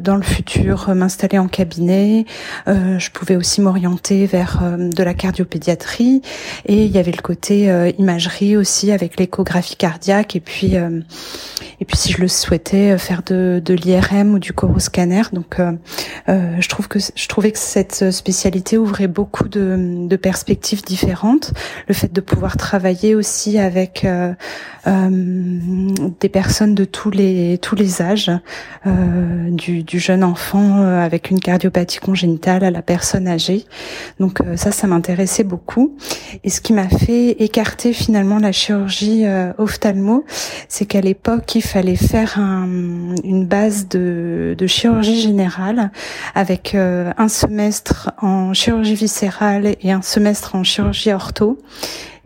dans le futur m'installer en cabinet. je pouvais aussi m'orienter vers de la cardiopédie et il y avait le côté euh, imagerie aussi avec l'échographie cardiaque et puis euh, et puis si je le souhaitais euh, faire de, de l'IRM ou du coroscanner donc je trouve que je trouvais que cette spécialité ouvrait beaucoup de, de perspectives différentes le fait de pouvoir travailler aussi avec des personnes de tous les tous les âges du, du jeune enfant avec une cardiopathie congénitale à la personne âgée donc ça ça m'intéressait beaucoup. Et ce qui m'a fait écarter finalement la chirurgie euh, ophtalmo, c'est qu'à l'époque, il fallait faire une base de, chirurgie générale avec euh, un semestre en chirurgie viscérale et un semestre en chirurgie ortho.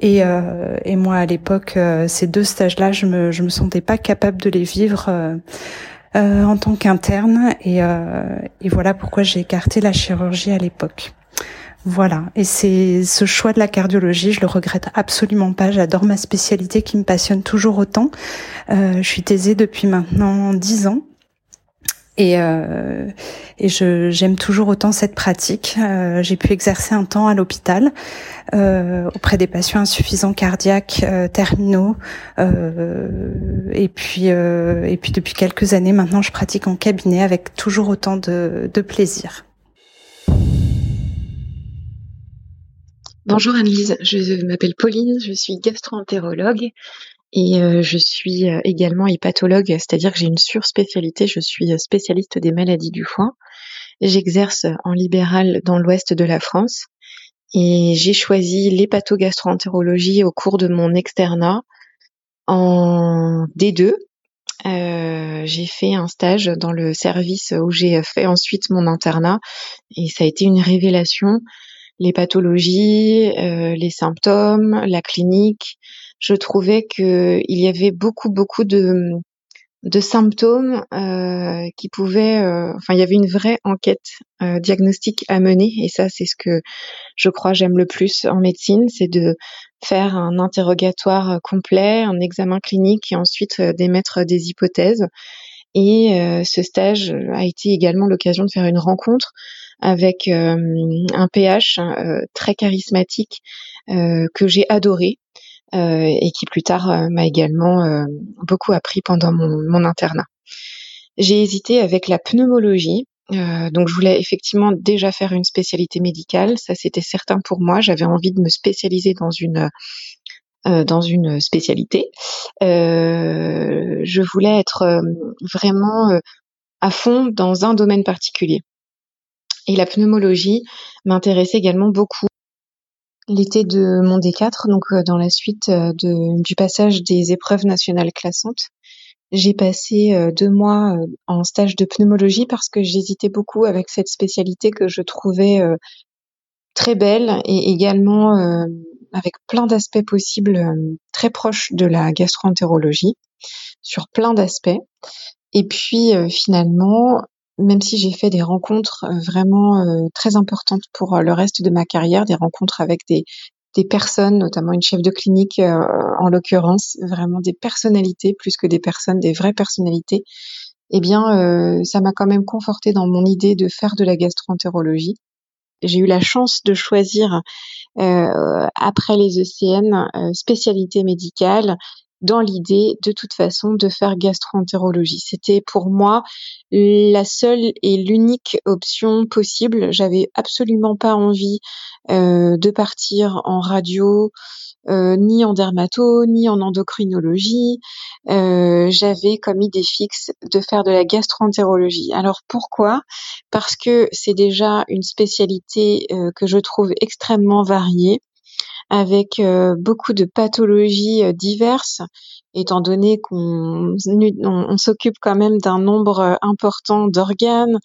Et, euh, et moi, à l'époque, ces deux stages-là, je me, je me sentais pas capable de les vivre. en tant qu'interne et, et voilà pourquoi j'ai écarté la chirurgie à l'époque. Voilà. Et c'est ce choix de la cardiologie, je le regrette absolument pas. J'adore ma spécialité qui me passionne toujours autant. Euh, je suis taisée depuis maintenant dix ans. Et, euh, et je, j'aime toujours autant cette pratique. Euh, j'ai pu exercer un temps à l'hôpital euh, auprès des patients insuffisants cardiaques euh, terminaux. Euh, et puis et puis depuis quelques années maintenant, je pratique en cabinet avec toujours autant de, de plaisir. Bonjour Annelise, je m'appelle Pauline, je suis gastro-entérologue et euh, je suis euh, également hépatologue, c'est-à-dire que j'ai une surspécialité, je suis euh, spécialiste des maladies du foie. J'exerce en libéral dans l'ouest de la France et j'ai choisi l'hépatogastro-entérologie au cours de mon externat en D2. j'ai fait un stage dans le service où j'ai fait ensuite mon internat et ça a été une révélation les pathologies, euh, les symptômes, la clinique. Je trouvais que il y avait beaucoup beaucoup de de symptômes euh, qui pouvaient, euh, enfin il y avait une vraie enquête diagnostique à mener et ça c'est ce que je crois, j'aime le plus en médecine, c'est de faire un interrogatoire complet, un examen clinique et ensuite d'émettre des hypothèses. Et ce stage a été également l'occasion de faire une rencontre avec un PH très charismatique que j'ai adoré et qui plus tard m'a également beaucoup appris pendant mon, internat. J'ai hésité avec la pneumologie. Euh, donc je voulais effectivement déjà faire une spécialité médicale, ça c'était certain pour moi. J'avais envie de me spécialiser dans une euh, dans une spécialité. Euh, je voulais être euh, vraiment euh, à fond dans un domaine particulier. Et la pneumologie m'intéressait également beaucoup. L'été de mon D4, donc dans la suite de, du passage des épreuves nationales classantes, j'ai passé euh, deux mois euh, en stage de pneumologie parce que j'hésitais beaucoup avec cette spécialité que je trouvais euh, très belle et également avec plein d'aspects possibles très proches de la gastroentérologie sur plein d'aspects. Et puis finalement, même si j'ai fait des rencontres vraiment très importantes pour le reste de ma carrière, des rencontres avec des, personnes, notamment une chef de clinique euh, en l'occurrence, vraiment des personnalités plus que des personnes, des vraies personnalités, eh bien, euh, ça m'a quand même conforté dans mon idée de faire de la gastroentérologie. J'ai eu la chance de choisir euh, après les ECN spécialité médicale dans l'idée de toute façon de faire gastroentérologie. C'était pour moi la seule et l'unique option possible. J'avais absolument pas envie euh, de partir en radio, euh, ni en dermato, ni en endocrinologie. Euh, j'avais comme idée fixe de faire de la gastroentérologie. Alors pourquoi? Parce que c'est déjà une spécialité que je trouve extrêmement variée avec euh, beaucoup de pathologies euh, diverses, étant donné qu'on on, s'occupe quand même d'un nombre euh, important d'organes.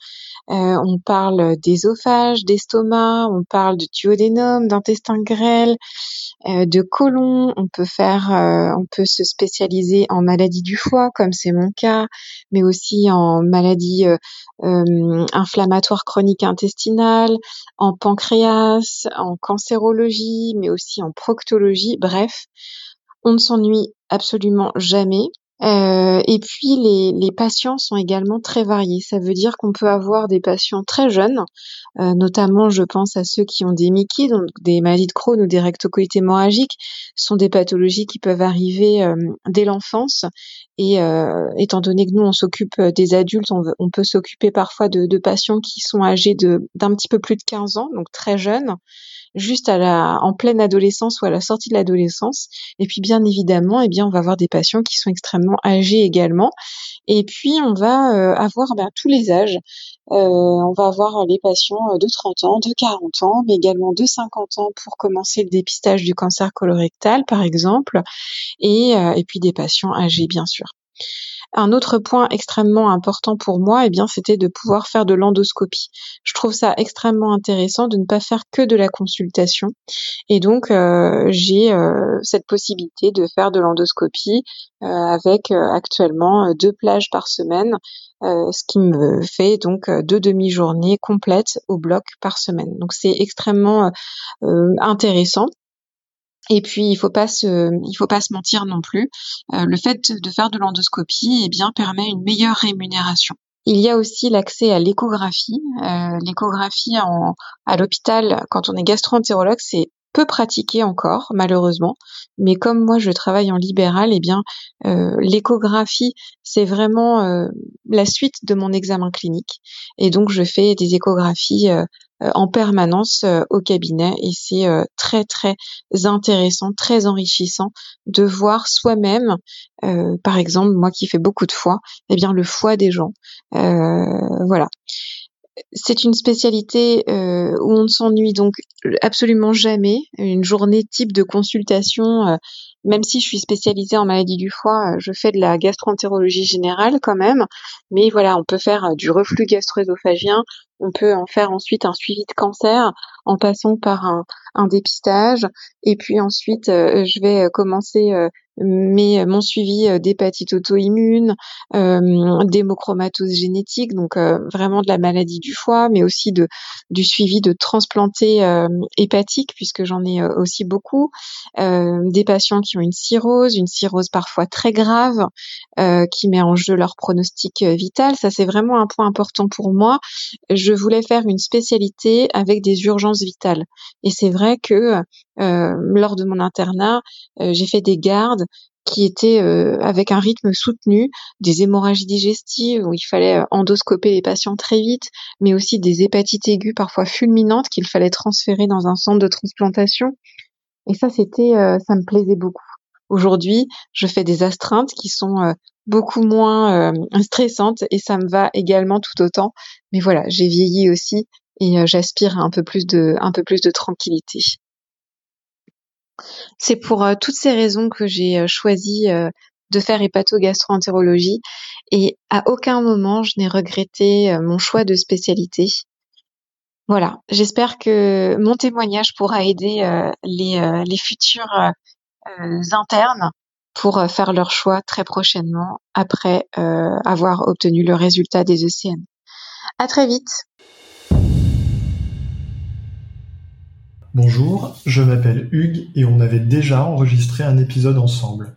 on parle d'œsophage, d'estomac, on parle de duodénum, d'intestin grêle, de côlon. On peut faire, on peut se spécialiser en maladie du foie, comme c'est mon cas, mais aussi en maladie euh, inflammatoire chronique intestinale, en pancréas, en cancérologie, mais aussi en proctologie. Bref, on ne s'ennuie absolument jamais. Euh, et puis les, patients sont également très variés. Ça veut dire qu'on peut avoir des patients très jeunes, euh, notamment je pense à ceux qui ont des Mickey, donc des maladies de Crohn ou des rectocolites hémorragiques, sont des pathologies qui peuvent arriver euh, dès l'enfance. Et euh, étant donné que nous on s'occupe des adultes, on, peut s'occuper parfois de, patients qui sont âgés d'un petit peu plus de 15 ans, donc très jeunes juste à la, en pleine adolescence ou à la sortie de l'adolescence. Et puis bien évidemment, eh bien on va avoir des patients qui sont extrêmement âgés également. Et puis on va euh, avoir ben, tous les âges. Euh, on va avoir les patients de 30 ans, de 40 ans, mais également de 50 ans pour commencer le dépistage du cancer colorectal, par exemple, et, euh, et puis des patients âgés, bien sûr. Un autre point extrêmement important pour moi, eh bien, c'était de pouvoir faire de l'endoscopie. Je trouve ça extrêmement intéressant de ne pas faire que de la consultation. Et donc, euh, j'ai euh, cette possibilité de faire de l'endoscopie euh, avec actuellement deux plages par semaine, ce qui me fait donc deux demi-journées complètes au bloc par semaine. Donc, c'est extrêmement intéressant. Et puis il faut pas se, il faut pas se mentir non plus. Euh, le fait de faire de l'endoscopie, eh bien, permet une meilleure rémunération. Il y a aussi l'accès à l'échographie. Euh, l'échographie à l'hôpital, quand on est gastro-entérologue, c'est peu pratiqué encore, malheureusement. Mais comme moi, je travaille en libéral, eh bien, euh, l'échographie, c'est vraiment la suite de mon examen clinique. Et donc, je fais des échographies euh, en permanence euh, au cabinet et c'est euh, très très intéressant, très enrichissant de voir soi-même, par exemple moi qui fais beaucoup de foie, eh bien le foie des gens. voilà c'est une spécialité où on ne s'ennuie donc absolument jamais. Une journée type de consultation, même si je suis spécialisée en maladie du foie, je fais de la gastroentérologie générale quand même. Mais voilà, on peut faire du reflux gastro-œsophagien, on peut en faire ensuite un suivi de cancer en passant par un, dépistage. Et puis ensuite, euh, je vais euh, commencer euh, mais mon suivi d'hépatite auto-immune, d'hémochromatose génétique, donc vraiment de la maladie du foie, mais aussi de du suivi de transplantés hépatiques puisque j'en ai aussi beaucoup, des patients qui ont une cirrhose, une cirrhose parfois très grave, qui met en jeu leur pronostic vital. Ça c'est vraiment un point important pour moi. Je voulais faire une spécialité avec des urgences vitales, et c'est vrai que lors de mon internat, j'ai fait des gardes qui étaient euh, avec un rythme soutenu, des hémorragies digestives où il fallait euh, endoscoper les patients très vite, mais aussi des hépatites aiguës parfois fulminantes qu'il fallait transférer dans un centre de transplantation. Et ça, c'était, euh, ça me plaisait beaucoup. Aujourd'hui, je fais des astreintes qui sont beaucoup moins stressantes et ça me va également tout autant. Mais voilà, j'ai vieilli aussi et j'aspire à un peu plus de tranquillité. C'est pour euh, toutes ces raisons que j'ai euh, choisi euh, de faire hépato-gastro-entérologie et à aucun moment je n'ai regretté mon choix de spécialité. Voilà, j'espère que mon témoignage pourra aider les, les futurs internes pour faire leur choix très prochainement après avoir obtenu le résultat des ECN. À très vite. Bonjour, je m'appelle Hugues et on avait déjà enregistré un épisode ensemble.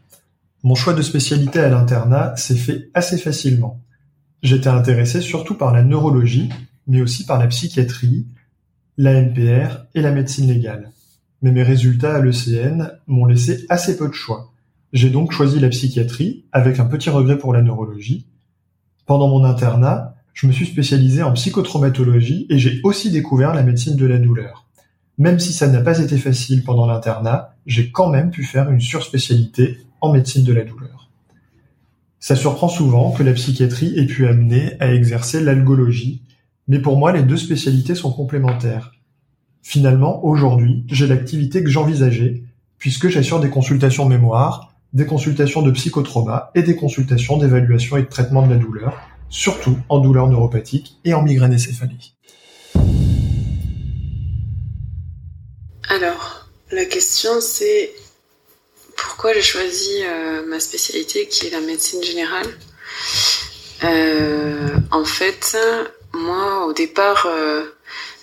Mon choix de spécialité à l'internat s'est fait assez facilement. J'étais intéressé surtout par la neurologie, mais aussi par la psychiatrie, la NPR et la médecine légale. Mais mes résultats à l'ECN m'ont laissé assez peu de choix. J'ai donc choisi la psychiatrie, avec un petit regret pour la neurologie. Pendant mon internat, je me suis spécialisé en psychotraumatologie et j'ai aussi découvert la médecine de la douleur. Même si ça n'a pas été facile pendant l'internat, j'ai quand même pu faire une surspécialité en médecine de la douleur. Ça surprend souvent que la psychiatrie ait pu amener à exercer l'algologie, mais pour moi les deux spécialités sont complémentaires. Finalement, aujourd'hui, j'ai l'activité que j'envisageais, puisque j'assure des consultations mémoire, des consultations de psychotrauma et des consultations d'évaluation et de traitement de la douleur, surtout en douleur neuropathique et en migraine encéphalique. Alors, la question c'est pourquoi j'ai choisi euh, ma spécialité qui est la médecine générale? Euh, en fait, moi au départ, euh,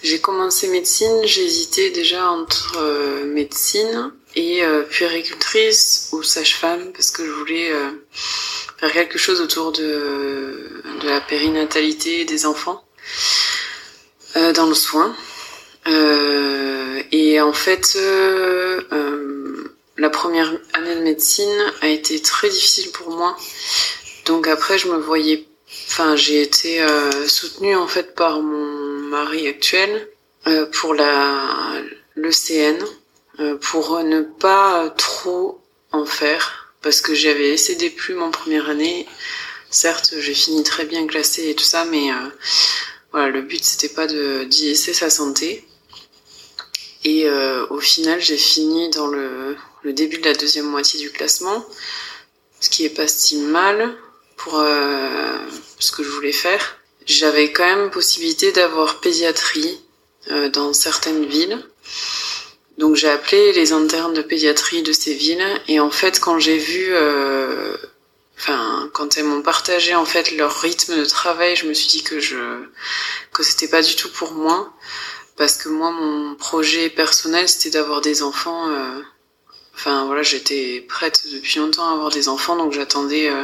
j'ai commencé médecine, j'hésitais déjà entre médecine et puéricultrice ou sage-femme parce que je voulais faire quelque chose autour de, de la périnatalité des enfants dans le soin. Euh, et en fait, euh, euh, la première année de médecine a été très difficile pour moi. Donc après, je me voyais, enfin, j'ai été soutenue en fait par mon mari actuel pour la l'ECN pour ne pas trop en faire parce que j'avais essayé des plumes en première année. Certes, j'ai fini très bien classée et tout ça, mais voilà, le but c'était pas de d'y essayer sa santé. Et euh, au final, j'ai fini dans le, le, début de la deuxième moitié du classement, ce qui est pas si mal pour euh, ce que je voulais faire. J'avais quand même possibilité d'avoir pédiatrie euh, dans certaines villes. Donc j'ai appelé les internes de pédiatrie de ces villes et en fait quand j'ai vu, euh, enfin quand elles m'ont partagé en fait leur rythme de travail, je me suis dit que je que c'était pas du tout pour moi parce que moi mon projet personnel c'était d'avoir des enfants euh, enfin voilà j'étais prête depuis longtemps à avoir des enfants donc j'attendais euh,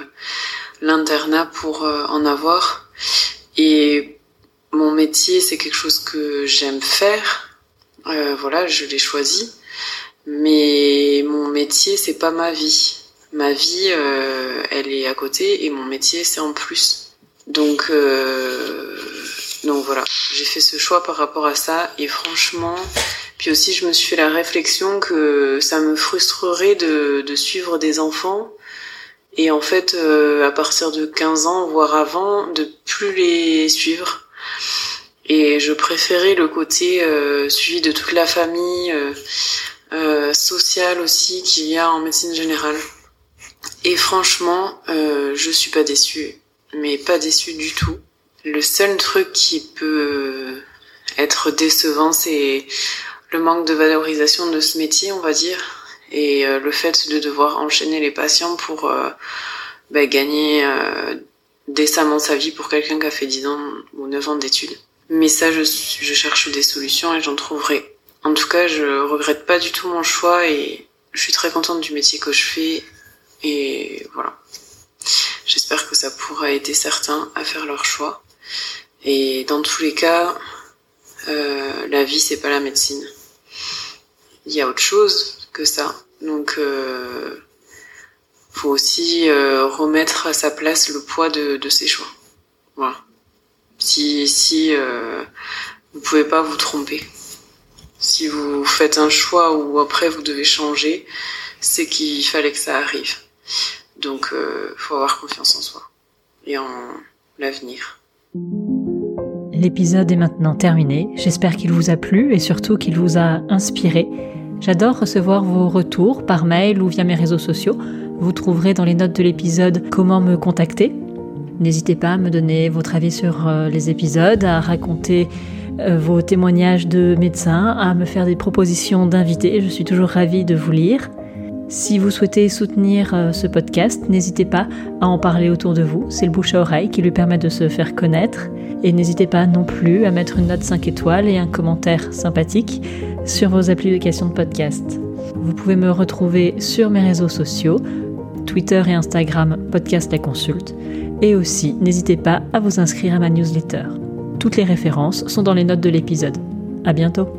l'internat pour euh, en avoir. Et mon métier c'est quelque chose que j'aime faire. Voilà je l'ai choisi. Mais mon métier c'est pas ma vie. Ma vie elle est à côté et mon métier c'est en plus. Donc donc voilà, j'ai fait ce choix par rapport à ça et franchement, puis aussi je me suis fait la réflexion que ça me frustrerait de, de suivre des enfants et en fait euh, à partir de 15 ans voire avant de plus les suivre. Et je préférais le côté euh, suivi de toute la famille, euh, euh social aussi qu'il y a en médecine générale. Et franchement, euh, je suis pas déçue, mais pas déçue du tout. Le seul truc qui peut être décevant, c'est le manque de valorisation de ce métier, on va dire. Et le fait de devoir enchaîner les patients pour bah, gagner décemment sa vie pour quelqu'un qui a fait 10 ans ou 9 ans d'études. Mais ça, je, je cherche des solutions et j'en trouverai. En tout cas, je regrette pas du tout mon choix et je suis très contente du métier que je fais. Et voilà. J'espère que ça pourra aider certains à faire leur choix. Et dans tous les cas, euh, la vie, c'est pas la médecine. Il y a autre chose que ça. Donc, euh, faut aussi euh, remettre à sa place le poids de, de ses choix. Voilà. Si, si euh, vous pouvez pas vous tromper. Si vous faites un choix ou après vous devez changer, c'est qu'il fallait que ça arrive. Donc, euh, faut avoir confiance en soi et en l'avenir. L'épisode est maintenant terminé. J'espère qu'il vous a plu et surtout qu'il vous a inspiré. J'adore recevoir vos retours par mail ou via mes réseaux sociaux. Vous trouverez dans les notes de l'épisode comment me contacter. N'hésitez pas à me donner votre avis sur euh, les épisodes, à raconter euh, vos témoignages de médecins, à me faire des propositions d'invités. Je suis toujours ravie de vous lire. Si vous souhaitez soutenir euh, ce podcast, n'hésitez pas à en parler autour de vous. C'est le bouche à oreille qui lui permet de se faire connaître. Et n'hésitez pas non plus à mettre une note 5 étoiles et un commentaire sympathique sur vos applications de podcast. Vous pouvez me retrouver sur mes réseaux sociaux, Twitter et Instagram, podcast la consulte. Et aussi, n'hésitez pas à vous inscrire à ma newsletter. Toutes les références sont dans les notes de l'épisode. À bientôt!